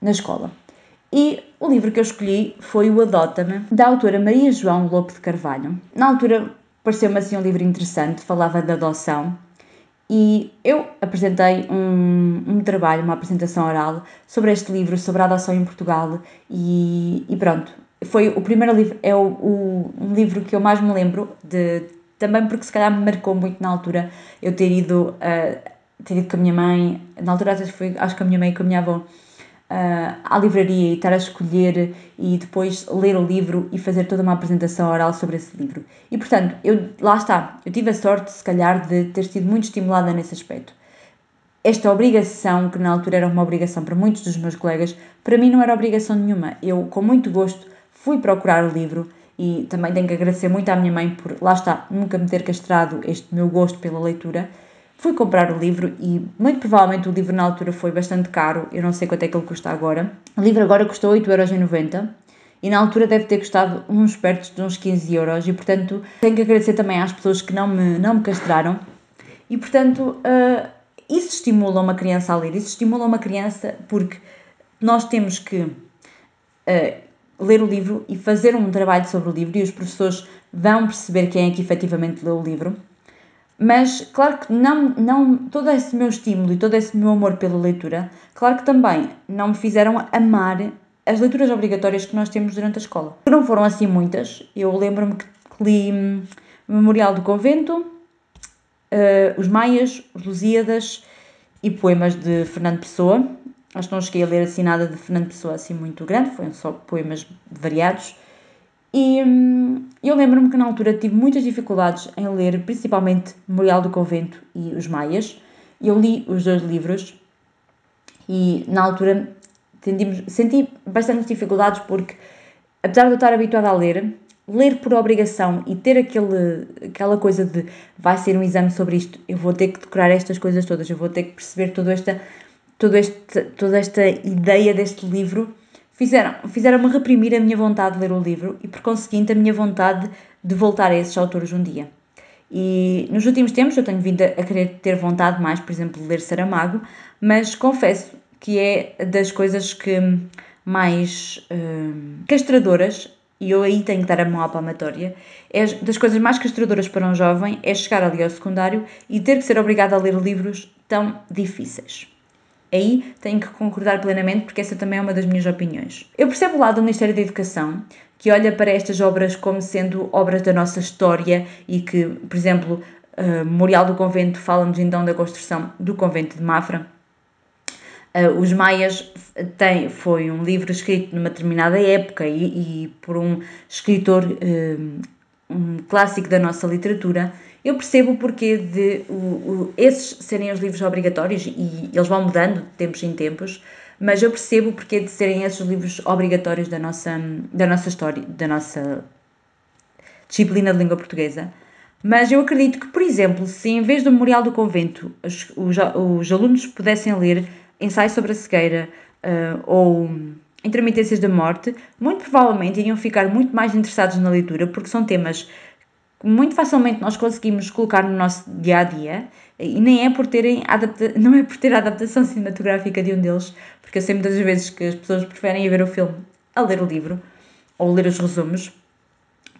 na escola. E o livro que eu escolhi foi o Adota-me, da autora Maria João Lope de Carvalho. Na altura pareceu-me assim um livro interessante, falava de adoção e eu apresentei um, um, trabalho, uma apresentação oral sobre este livro, sobre a adoção em Portugal e, e pronto. Foi o primeiro livro, é o, o, um livro que eu mais me lembro, de, também porque se calhar me marcou muito na altura eu ter ido, uh, ter ido com a minha mãe, na altura acho que, foi, acho que a minha mãe e com a minha avó, uh, à livraria e estar a escolher e depois ler o livro e fazer toda uma apresentação oral sobre esse livro. E portanto, eu, lá está, eu tive a sorte, se calhar, de ter sido muito estimulada nesse aspecto. Esta obrigação, que na altura era uma obrigação para muitos dos meus colegas, para mim não era obrigação nenhuma. Eu, com muito gosto, fui procurar o livro e também tenho que agradecer muito à minha mãe por, lá está, nunca me ter castrado este meu gosto pela leitura Fui comprar o livro e muito provavelmente o livro na altura foi bastante caro, eu não sei quanto é que ele custa agora. O livro agora custou 8,90€ e na altura deve ter custado uns perto de uns 15 euros. E portanto tenho que agradecer também às pessoas que não me, não me castraram. E portanto uh, isso estimula uma criança a ler, isso estimula uma criança porque nós temos que uh, ler o livro e fazer um trabalho sobre o livro. E os professores vão perceber quem é que efetivamente leu o livro mas, claro que não, não, todo esse meu estímulo e todo esse meu amor pela leitura, claro que também não me fizeram amar as leituras obrigatórias que nós temos durante a escola. Não foram assim muitas. Eu lembro-me que li hum, Memorial do Convento, uh, Os Maias, Os Lusíadas e poemas de Fernando Pessoa. Acho que não cheguei a ler assim nada de Fernando Pessoa assim muito grande, foram só poemas variados. E hum, eu lembro-me que na altura tive muitas dificuldades em ler, principalmente Memorial do Convento e Os Maias. Eu li os dois livros e na altura tendimos, senti bastante dificuldades porque, apesar de eu estar habituada a ler, ler por obrigação e ter aquele, aquela coisa de vai ser um exame sobre isto, eu vou ter que decorar estas coisas todas, eu vou ter que perceber toda esta, toda esta, toda esta ideia deste livro fizeram, fizeram-me reprimir a minha vontade de ler o livro e, por conseguinte, a minha vontade de voltar a esses autores um dia. E nos últimos tempos eu tenho vindo a querer ter vontade mais, por exemplo, de ler Saramago, mas confesso que é das coisas que mais uh, castradoras, e eu aí tenho que dar a mão à palmatória, é das coisas mais castradoras para um jovem é chegar ali ao secundário e ter que ser obrigado a ler livros tão difíceis. Aí tenho que concordar plenamente, porque essa também é uma das minhas opiniões. Eu percebo o lado do Ministério da Educação, que olha para estas obras como sendo obras da nossa história e que, por exemplo, uh, Memorial do Convento fala-nos então da construção do Convento de Mafra. Uh, Os Maias tem, foi um livro escrito numa determinada época e, e por um escritor, uh, um clássico da nossa literatura, eu percebo o porquê de o, o, esses serem os livros obrigatórios e eles vão mudando de tempos em tempos, mas eu percebo o porquê de serem esses livros obrigatórios da nossa, da nossa história, da nossa disciplina de língua portuguesa. Mas eu acredito que, por exemplo, se em vez do Memorial do Convento os, os, os alunos pudessem ler Ensaio sobre a Cegueira uh, ou Intermitências da Morte, muito provavelmente iriam ficar muito mais interessados na leitura, porque são temas muito facilmente nós conseguimos colocar no nosso dia a dia e nem é por terem adapta não é por ter a adaptação cinematográfica de um deles, porque eu sei muitas vezes que as pessoas preferem ver o filme a ler o livro ou ler os resumos,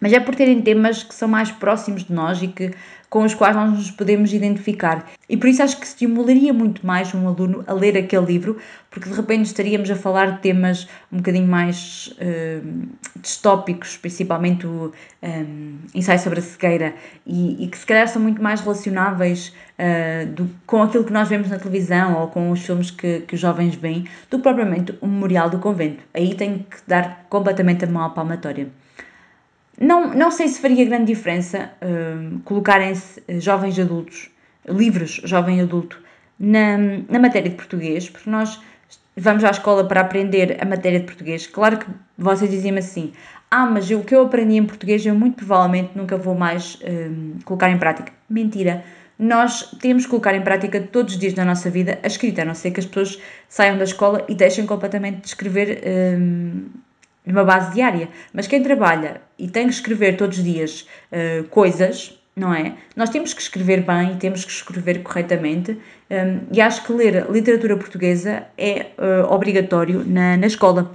mas é por terem temas que são mais próximos de nós e que com os quais nós nos podemos identificar. E por isso acho que estimularia muito mais um aluno a ler aquele livro, porque de repente estaríamos a falar de temas um bocadinho mais uh, distópicos, principalmente o um, ensaio sobre a cegueira, e, e, que se calhar são muito mais relacionáveis uh, do, com aquilo que nós vemos na televisão ou com os filmes que, que os jovens veem, do que propriamente o Memorial do Convento. Aí tenho que dar completamente a mão à palmatória. Não, não sei se faria grande diferença uh, colocarem-se eh, jovens adultos, livros jovem adulto, na, na matéria de português, porque nós vamos à escola para aprender a matéria de português. Claro que vocês diziam assim: ah, mas o que eu aprendi em português eu muito provavelmente nunca vou mais uh, colocar em prática. Mentira. Nós temos que colocar em prática todos os dias da nossa vida a escrita, a não ser que as pessoas saiam da escola e deixem completamente de escrever numa base diária. Mas quem trabalha e tem que escrever todos os dias uh, coisas, não é? Nós temos que escrever bem, temos que escrever corretamente um, e acho que ler literatura portuguesa é uh, obrigatório na, na escola.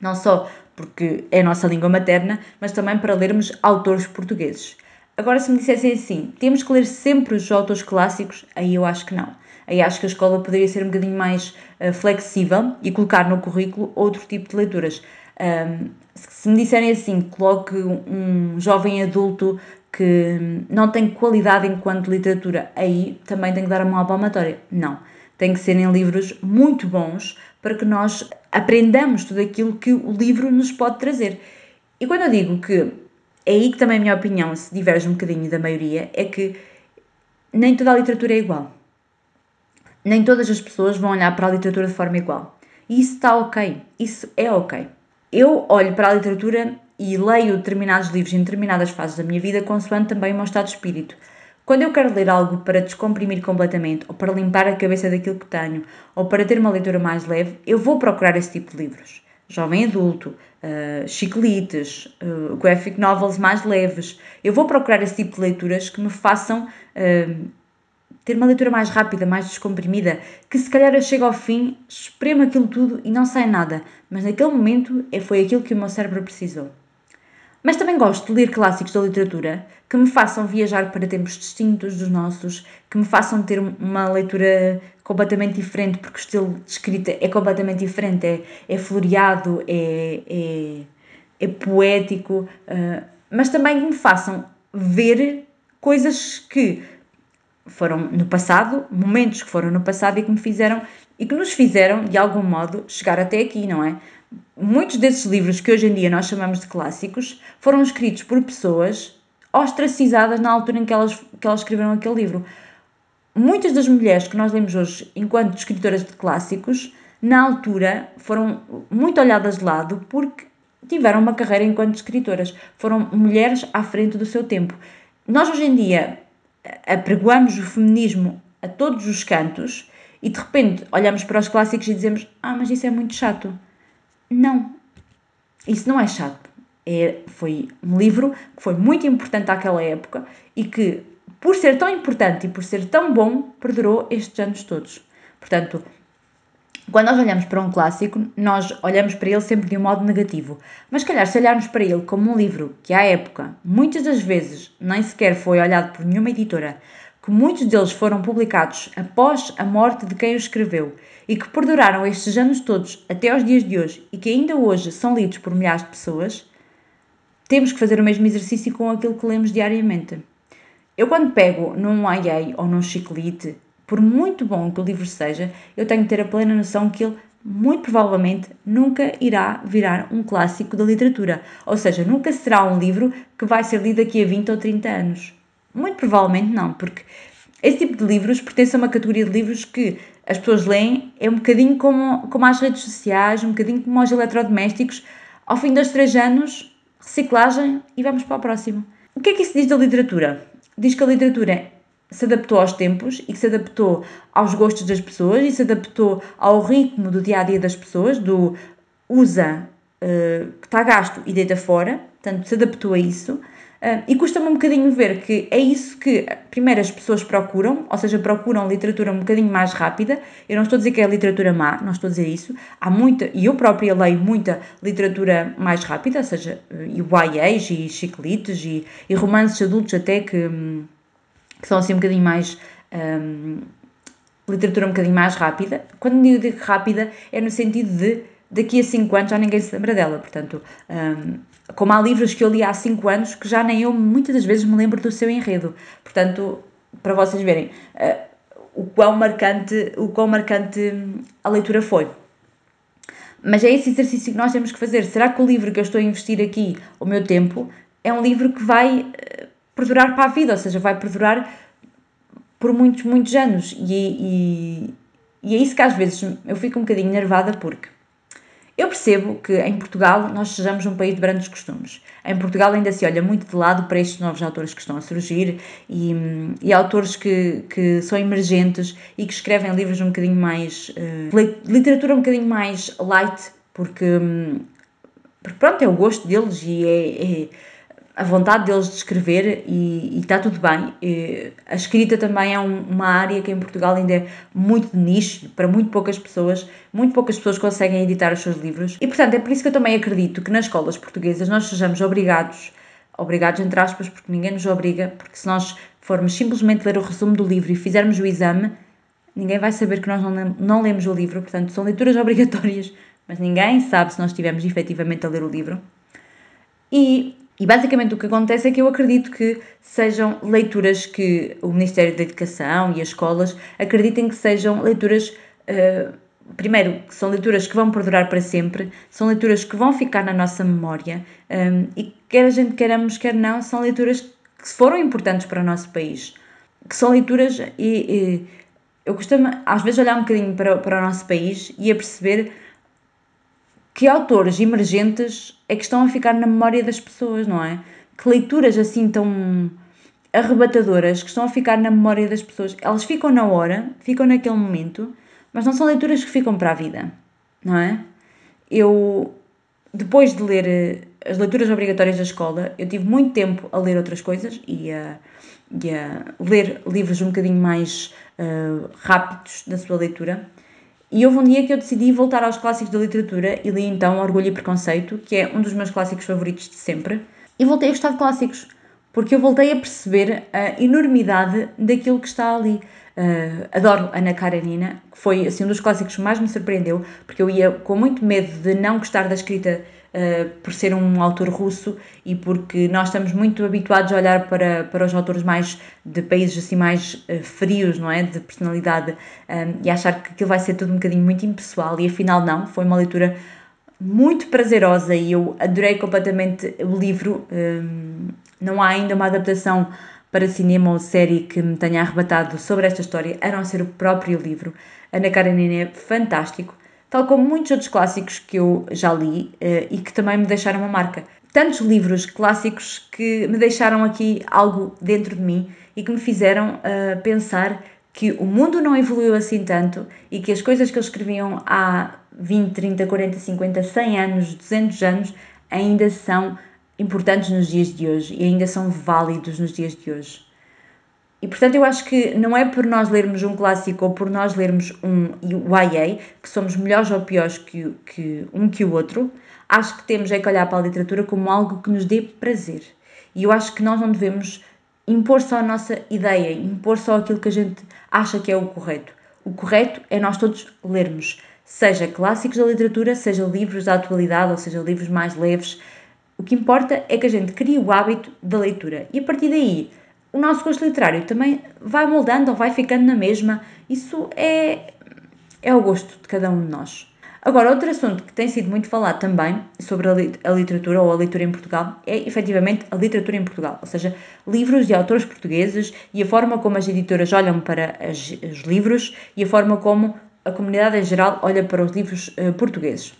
Não só porque é a nossa língua materna, mas também para lermos autores portugueses. Agora, se me dissessem assim, temos que ler sempre os autores clássicos, aí eu acho que não. Aí acho que a escola poderia ser um bocadinho mais uh, flexível e colocar no currículo outro tipo de leituras. Um, se me disserem assim, coloque um jovem adulto que não tem qualidade enquanto literatura, aí também tem que dar a mão à palmatória. Não. Tem que serem livros muito bons para que nós aprendamos tudo aquilo que o livro nos pode trazer. E quando eu digo que é aí que também a minha opinião se diverge um bocadinho da maioria, é que nem toda a literatura é igual. Nem todas as pessoas vão olhar para a literatura de forma igual. E isso está ok. Isso é ok. Eu olho para a literatura e leio determinados livros em determinadas fases da minha vida, consoante também o meu estado de espírito. Quando eu quero ler algo para descomprimir completamente, ou para limpar a cabeça daquilo que tenho, ou para ter uma leitura mais leve, eu vou procurar esse tipo de livros. Jovem adulto, uh, chiclites, uh, graphic novels mais leves. Eu vou procurar esse tipo de leituras que me façam uh, ter uma leitura mais rápida, mais descomprimida, que se calhar eu chego ao fim, espremo aquilo tudo e não sai nada, mas naquele momento é, foi aquilo que o meu cérebro precisou. Mas também gosto de ler clássicos da literatura que me façam viajar para tempos distintos dos nossos, que me façam ter uma leitura completamente diferente, porque o estilo de escrita é completamente diferente, é, é floreado, é, é, é poético, uh, mas também que me façam ver coisas que foram no passado, momentos que foram no passado e que me fizeram e que nos fizeram, de algum modo, chegar até aqui, não é? Muitos desses livros que hoje em dia nós chamamos de clássicos foram escritos por pessoas ostracizadas na altura em que elas, que elas escreveram aquele livro. Muitas das mulheres que nós lemos hoje enquanto escritoras de clássicos, na altura foram muito olhadas de lado porque tiveram uma carreira enquanto escritoras. Foram mulheres à frente do seu tempo. Nós hoje em dia apregoamos o feminismo a todos os cantos e de repente olhamos para os clássicos e dizemos: Ah, mas isso é muito chato. Não, isso não é chato. É, foi um livro que foi muito importante àquela época e que, por ser tão importante e por ser tão bom, perdurou estes anos todos. Portanto, quando nós olhamos para um clássico, nós olhamos para ele sempre de um modo negativo. Mas, calhar, se olharmos para ele como um livro que, à época, muitas das vezes nem sequer foi olhado por nenhuma editora, que muitos deles foram publicados após a morte de quem o escreveu e que perduraram estes anos todos até aos dias de hoje e que ainda hoje são lidos por milhares de pessoas, temos que fazer o mesmo exercício com aquilo que lemos diariamente. Eu, quando pego num AA ou num chiclete por muito bom que o livro seja, eu tenho que ter a plena noção que ele muito provavelmente nunca irá virar um clássico da literatura, ou seja, nunca será um livro que vai ser lido daqui a 20 ou 30 anos. Muito provavelmente não, porque esse tipo de livros pertence a uma categoria de livros que as pessoas leem, é um bocadinho como, como as redes sociais, um bocadinho como os eletrodomésticos. Ao fim dos três anos, reciclagem e vamos para o próximo. O que é que isso diz da literatura? Diz que a literatura se adaptou aos tempos e que se adaptou aos gostos das pessoas e se adaptou ao ritmo do dia a dia das pessoas, do usa uh, que está gasto e deita fora, portanto, se adaptou a isso. Uh, e custa-me um bocadinho ver que é isso que, primeiro, as pessoas procuram, ou seja, procuram literatura um bocadinho mais rápida. Eu não estou a dizer que é literatura má, não estou a dizer isso. Há muita, e eu própria leio muita literatura mais rápida, ou seja, e YAs e chiclites e, e romances adultos até que. Um, que são assim um bocadinho mais. Um, literatura um bocadinho mais rápida. Quando eu digo rápida, é no sentido de daqui a 5 anos já ninguém se lembra dela. Portanto, um, como há livros que eu li há 5 anos que já nem eu muitas das vezes me lembro do seu enredo. Portanto, para vocês verem uh, o, quão marcante, o quão marcante a leitura foi. Mas é esse exercício que nós temos que fazer. Será que o livro que eu estou a investir aqui, o meu tempo, é um livro que vai perdurar para a vida, ou seja, vai perdurar por muitos, muitos anos. E, e, e é isso que às vezes eu fico um bocadinho nervada porque eu percebo que em Portugal nós sejamos um país de grandes costumes. Em Portugal ainda se olha muito de lado para estes novos autores que estão a surgir e, e autores que, que são emergentes e que escrevem livros um bocadinho mais. Uh, literatura um bocadinho mais light, porque, porque pronto, é o gosto deles e é, é a vontade deles de escrever e, está tudo bem. E a escrita também é um, uma área que em Portugal ainda é muito de nicho, para muito poucas pessoas, muito poucas pessoas conseguem editar os seus livros. E portanto é por isso que eu também acredito que nas escolas portuguesas nós sejamos obrigados obrigados entre aspas, porque ninguém nos obriga, porque se nós formos simplesmente ler o resumo do livro e fizermos o exame, ninguém vai saber que nós não, não lemos o livro, portanto, são leituras obrigatórias, mas ninguém sabe se nós estivermos efetivamente a ler o livro. E, e basicamente o que acontece é que eu acredito que sejam leituras que o Ministério da Educação e as escolas acreditem que sejam leituras. Uh, primeiro, que são leituras que vão perdurar para sempre, são leituras que vão ficar na nossa memória um, ehm, e quer a gente queiramos, quer não, são leituras que foram importantes para o nosso país. Que são leituras e, e eu costumo às vezes olhar um bocadinho para, para o nosso país e a perceber que autores emergentes é que estão a ficar na memória das pessoas, não é? Que leituras assim tão arrebatadoras que estão a ficar na memória das pessoas. Elas ficam na hora, ficam naquele momento, mas não são leituras que ficam para a vida, não é? Eu, depois de ler eh, as leituras obrigatórias da escola, eu tive muito tempo a ler outras coisas e a, e a ler livros um bocadinho mais uh, rápidos na sua leitura. E houve um dia que eu decidi voltar aos clássicos da literatura e li então Orgulho e Preconceito, que é um dos meus clássicos favoritos de sempre. E voltei a gostar de clássicos, porque eu voltei a perceber a enormidade daquilo que está ali. Uh, adoro Ana Karenina, que foi assim, um dos clássicos que mais me surpreendeu, porque eu ia com muito medo de não gostar da escrita uh, por ser um autor russo e porque nós estamos muito habituados a olhar para, para os autores mais de países assim mais uh, frios, não é? De personalidade um, e achar que aquilo vai ser tudo um bocadinho muito impessoal e afinal não, foi uma leitura muito prazerosa e eu adorei completamente o livro. Um, não há ainda uma adaptação para cinema ou série que me tenha arrebatado sobre esta história, a não ser o próprio livro. Ana Karenina é fantástico tal como muitos outros clássicos que eu já li uh, e que também me deixaram uma marca. Tantos livros clássicos que me deixaram aqui algo dentro de mim e que me fizeram uh, pensar que o mundo não evoluiu assim tanto e que as coisas que eles escreviam há 20, 30, 40, 50, 100 anos, 200 anos ainda são importantes nos dias de hoje e ainda são válidos nos dias de hoje. E portanto eu acho que não é por nós lermos um clássico ou por nós lermos um YA que somos melhores ou piores que, que um que o outro. Acho que temos é que olhar para a literatura como algo que nos dê prazer. E eu acho que nós não devemos impor só a nossa ideia, impor só aquilo que a gente acha que é o correto. O correto é nós todos lermos, seja clássicos da literatura, seja livros da atualidade ou seja livros mais leves. O que importa é que a gente crie o hábito da leitura e a partir daí o nosso gosto literário também vai moldando ou vai ficando na mesma. Isso é, é o gosto de cada um de nós. Agora, outro assunto que tem sido muito falado também sobre a, a literatura ou a leitura em Portugal é efetivamente a literatura em Portugal, ou seja, livros de autores portugueses e a forma como as editoras olham para os livros e a forma como a comunidade em geral olha para os livros uh, portugueses.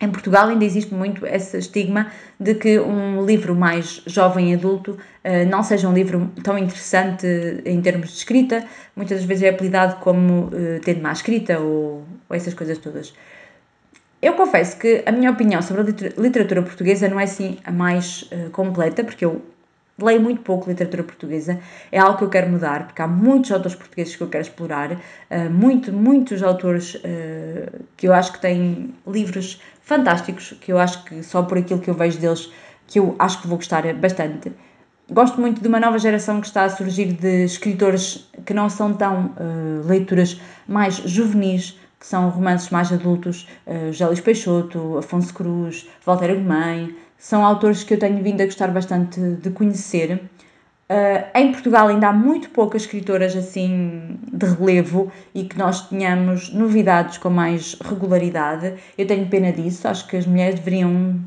Em Portugal ainda existe muito esse estigma de que um livro mais jovem adulto uh, não seja um livro tão interessante em termos de escrita, muitas vezes é apelidado como uh, tendo má escrita ou, essas coisas todas. Eu confesso que a minha opinião sobre a literatura portuguesa não é assim a mais uh, completa, porque eu leio muito pouco literatura portuguesa, é algo que eu quero mudar, porque há muitos autores portugueses que eu quero explorar, muito, muitos autores que eu acho que têm livros fantásticos, que eu acho que só por aquilo que eu vejo deles, que eu acho que vou gostar bastante. Gosto muito de uma nova geração que está a surgir de escritores que não são tão uh, leituras mais juvenis, que são romances mais adultos, uh, José Luís Peixoto, Afonso Cruz, Walter Guimarães, são autores que eu tenho vindo a gostar bastante de conhecer. Uh, em Portugal ainda há muito poucas escritoras assim de relevo e que nós tenhamos novidades com mais regularidade. Eu tenho pena disso, acho que as mulheres deveriam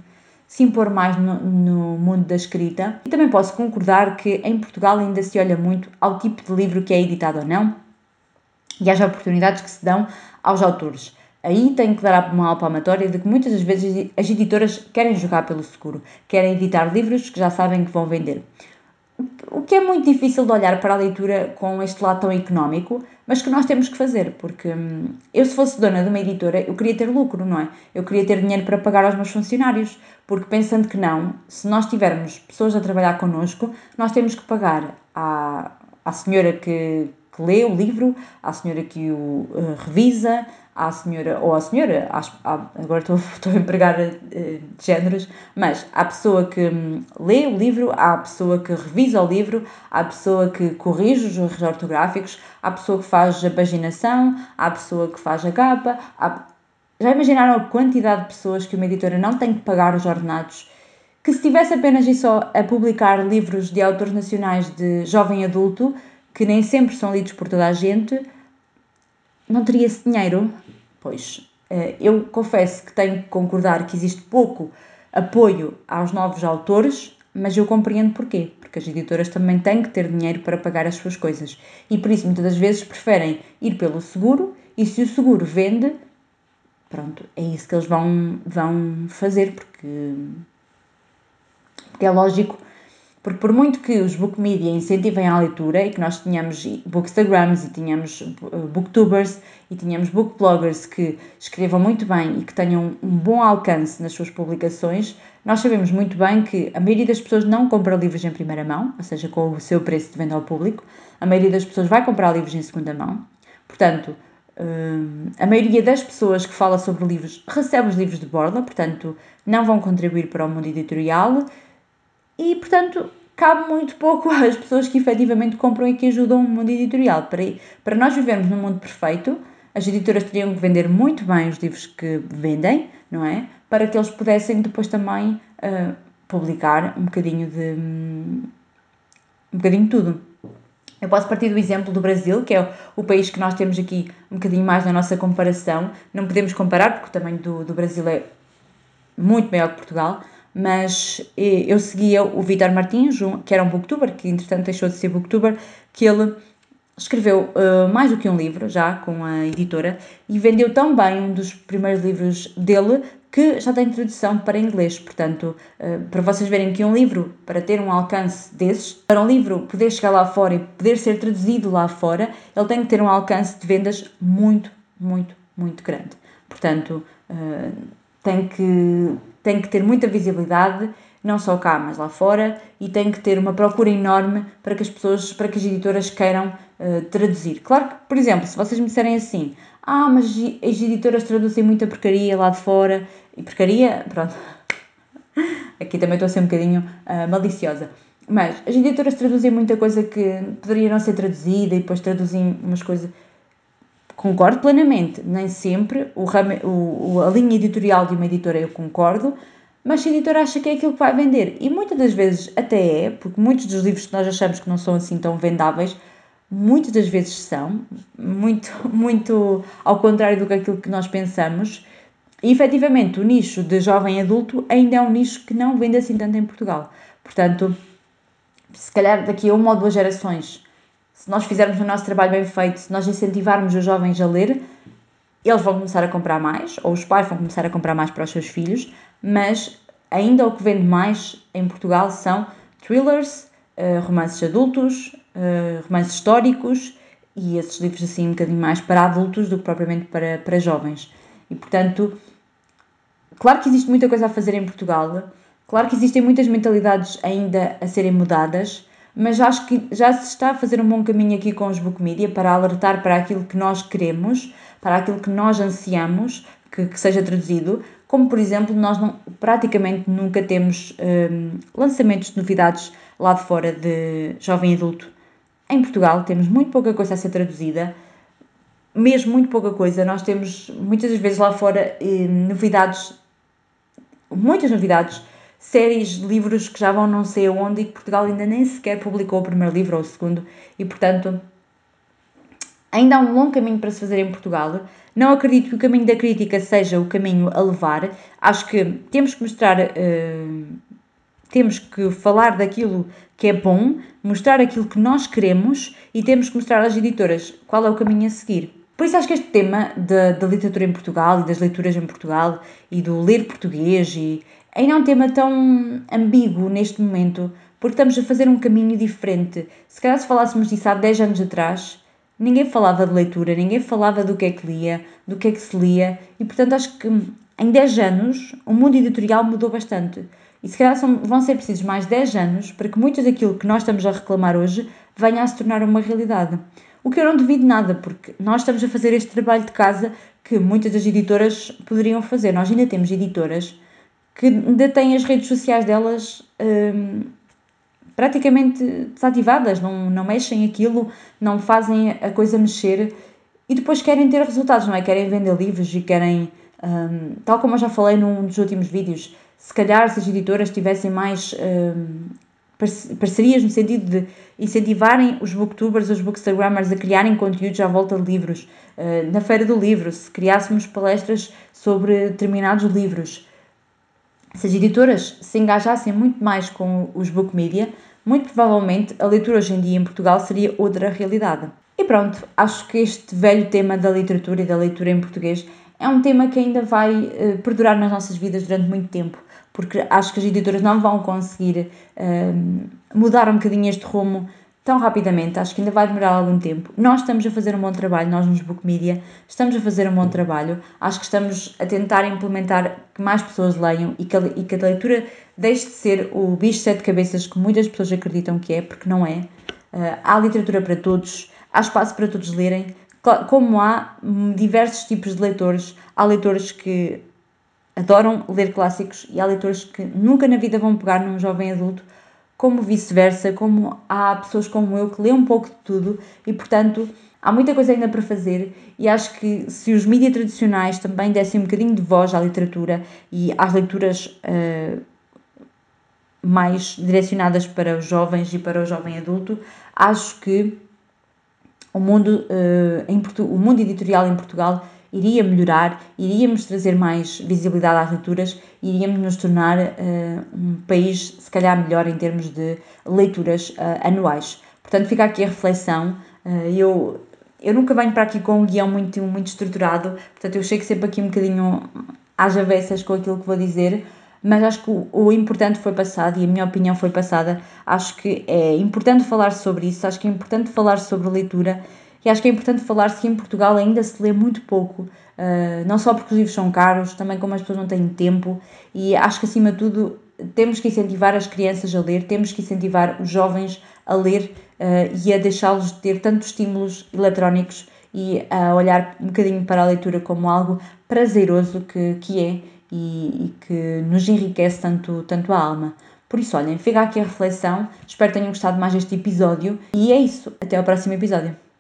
se impor mais no, no, mundo da escrita. E também posso concordar que em Portugal ainda se olha muito ao tipo de livro que é editado ou não e às oportunidades que se dão aos autores. Aí tenho que dar uma palmatória de que muitas das vezes as editoras querem jogar pelo seguro, querem editar livros que já sabem que vão vender. O que é muito difícil de olhar para a leitura com este lado tão económico, mas que nós temos que fazer, porque hum, eu, se fosse dona de uma editora, eu queria ter lucro, não é? Eu queria ter dinheiro para pagar aos meus funcionários, porque pensando que não, se nós tivermos pessoas a trabalhar connosco, nós temos que pagar à, à senhora que, que lê o livro, a senhora que o uh, revisa, a senhora, ou a senhora, há, agora estou, estou a empregar uh, géneros, mas a pessoa que um, lê o livro, a pessoa que revisa o livro, a pessoa que corrige os erros ortográficos, a pessoa que faz a paginação, a pessoa que faz a capa. Há... Já imaginaram a quantidade de pessoas que uma editora não tem que pagar os ordenados? Que se tivesse apenas e só a publicar livros de autores nacionais de jovem adulto, que nem sempre são lidos por toda a gente, não teria esse dinheiro? Pois, eh, eu confesso que tenho que concordar que existe pouco apoio aos novos autores, mas eu compreendo porquê. Porque as editoras também têm que ter dinheiro para pagar as suas coisas. E por isso, muitas das vezes, preferem ir pelo seguro e se o seguro vende, pronto, é isso que eles vão, vão fazer, porque, porque é lógico porque por muito que os book media incentivem a leitura e que nós tenhamos bookstagrams e tenhamos eh, booktubers e tenhamos bookbloggers que escrevam muito bem e que tenham um bom alcance nas suas publicações, nós sabemos muito bem que a maioria das pessoas não compra livros em primeira mão, ou seja, com o seu preço de venda ao público. A maioria das pessoas vai comprar livros em segunda mão. Portanto, eh, a maioria das pessoas que fala sobre livros recebe os livros de borla, portanto, não vão contribuir para o mundo editorial e, portanto, cabe muito pouco às pessoas que efetivamente compram e que ajudam o mundo editorial. Para, para nós vivermos num mundo perfeito, as editoras teriam que vender muito bem os livros que vendem, não é? Para que eles pudessem depois também uh, publicar um bocadinho de. um bocadinho de tudo. Eu posso partir do exemplo do Brasil, que é o país que nós temos aqui um bocadinho mais na nossa comparação. Não podemos comparar, porque o tamanho do, do Brasil é muito maior que Portugal, mas eh, eu seguia o Vitor Martins, que era um booktuber, que entretanto deixou de ser booktuber, que ele escreveu uh, mais do que um livro já com a editora e vendeu tão bem um dos primeiros livros dele que já tem tradução para inglês. Portanto, uh, para vocês verem que um livro, para ter um alcance desses, para um livro poder chegar lá fora e poder ser traduzido lá fora, ele tem que ter um alcance de vendas muito, muito, muito grande. Portanto, uh, tem que tem que ter muita visibilidade, não só cá, mas lá fora, e tem que ter uma procura enorme para que as pessoas, para que as editoras queiram uh, traduzir. Claro que, por exemplo, se vocês me disserem assim, ah, mas as editoras traduzem muita porcaria lá de fora, e porcaria, pronto, aqui também estou a ser um bocadinho uh, maliciosa. Mas as editoras traduzem muita coisa que poderia não ser traduzida e depois traduzem umas coisas Concordo plenamente, nem sempre o, o, a linha editorial de uma editora eu concordo, mas se a editora acha que é aquilo que vai vender, e muitas das vezes até é, porque muitos dos livros que nós achamos que não são assim tão vendáveis, muitas das vezes são, muito, muito ao contrário do que aquilo que nós pensamos, e efetivamente o nicho de jovem adulto ainda é um nicho que não vende assim tanto em Portugal. Portanto, se calhar daqui a uma ou duas gerações se nós fizermos o nosso trabalho bem feito, se nós incentivarmos os jovens a ler, eles vão começar a comprar mais, ou os pais vão começar a comprar mais para os seus filhos, mas ainda o que vende mais em Portugal são thrillers, eh, romances adultos, eh, romances históricos e esses livros assim um bocadinho mais para adultos do que propriamente para, para jovens. E portanto, claro que existe muita coisa a fazer em Portugal, claro que existem muitas mentalidades ainda a serem mudadas, mas acho que já se está a fazer um bom caminho aqui com os book media para alertar para aquilo que nós queremos, para aquilo que nós ansiamos que, que seja traduzido, como por exemplo, nós não, praticamente nunca temos um, lançamentos de novidades lá de fora de jovem adulto. Em Portugal temos muito pouca coisa a ser traduzida, mesmo muito pouca coisa. Nós temos muitas das vezes lá fora hum, novidades, muitas novidades séries de livros que já vão não sei aonde e que Portugal ainda nem sequer publicou o primeiro livro ou o segundo e, portanto, ainda há um longo caminho para se fazer em Portugal. Não acredito que o caminho da crítica seja o caminho a levar. Acho que temos que mostrar, uh, temos que falar daquilo que é bom, mostrar aquilo que nós queremos e temos que mostrar às editoras qual é o caminho a seguir. Por isso acho que este tema da, literatura em Portugal e das leituras em Portugal e do ler português e ainda é um tema tão ambíguo neste momento, porque estamos a fazer um caminho diferente. Se calhar se falássemos disso há 10 anos atrás, ninguém falava de leitura, ninguém falava do que é que lia, do que é que se lia, e portanto acho que em 10 anos o mundo editorial mudou bastante. E se calhar são, vão ser precisos mais 10 anos para que muito daquilo que nós estamos a reclamar hoje venha a se tornar uma realidade. O que eu não duvido nada, porque nós estamos a fazer este trabalho de casa que muitas das editoras poderiam fazer. Nós ainda temos editoras que ainda têm as redes sociais delas hum, praticamente desativadas, não, não mexem aquilo, não fazem a coisa mexer e depois querem ter resultados, não é? Querem vender livros e querem, hum, tal como eu já falei num dos últimos vídeos, se calhar se as editoras tivessem mais hum, parcerias no sentido de incentivarem os booktubers, os bookstagrammers a criarem conteúdos à volta de livros. Uh, na Feira do Livro, se criássemos palestras sobre determinados livros, se as editoras se engajassem muito mais com os book media, muito provavelmente a leitura hoje em dia em Portugal seria outra realidade. E pronto, acho que este velho tema da literatura e da leitura em português é um tema que ainda vai uh, perdurar nas nossas vidas durante muito tempo porque acho que as editoras não vão conseguir um, mudar um bocadinho este rumo tão rapidamente, acho que ainda vai demorar algum tempo. Nós estamos a fazer um bom trabalho, nós nos Book Media estamos a fazer um bom trabalho, acho que estamos a tentar implementar que mais pessoas leiam e que a, e que a leitura deixe de ser o bicho de sete cabeças que muitas pessoas acreditam que é, porque não é. Uh, há literatura para todos, há espaço para todos lerem, como há diversos tipos de leitores, há leitores que adoram ler clássicos e há leitores que nunca na vida vão pegar num jovem adulto, como vice-versa, como há pessoas como eu que lêem um pouco de tudo e, portanto, há muita coisa ainda para fazer e acho que se os mídias tradicionais também dessem um bocadinho de voz à literatura e às leituras uh, mais direcionadas para os jovens e para o jovem adulto, acho que o mundo, uh, em, o mundo editorial em Portugal iria melhorar, iríamos trazer mais visibilidade às leituras, iríamos nos tornar uh, um país, se calhar, melhor em termos de leituras uh, anuais. Portanto, fica aqui a reflexão. Uh, eu, eu nunca venho para aqui com um guião muito, muito estruturado, portanto, eu chego sempre aqui um bocadinho às avessas com aquilo que vou dizer, mas acho que o, o, importante foi passado e a minha opinião foi passada. Acho que é importante falar sobre isso, acho que é importante falar sobre leitura e acho que é importante falar-se que em Portugal ainda se lê muito pouco, uh, não só porque os livros são caros, também como as pessoas não têm tempo, e acho que acima de tudo temos que incentivar as crianças a ler, temos que incentivar os jovens a ler uh, e a deixá-los ter tantos estímulos eletrónicos e a olhar um bocadinho para a leitura como algo prazeroso que, que é e, e que nos enriquece tanto, tanto a alma. Por isso, olhem, fica aqui a reflexão. Espero que tenham gostado mais deste episódio. E é isso. Até ao próximo episódio.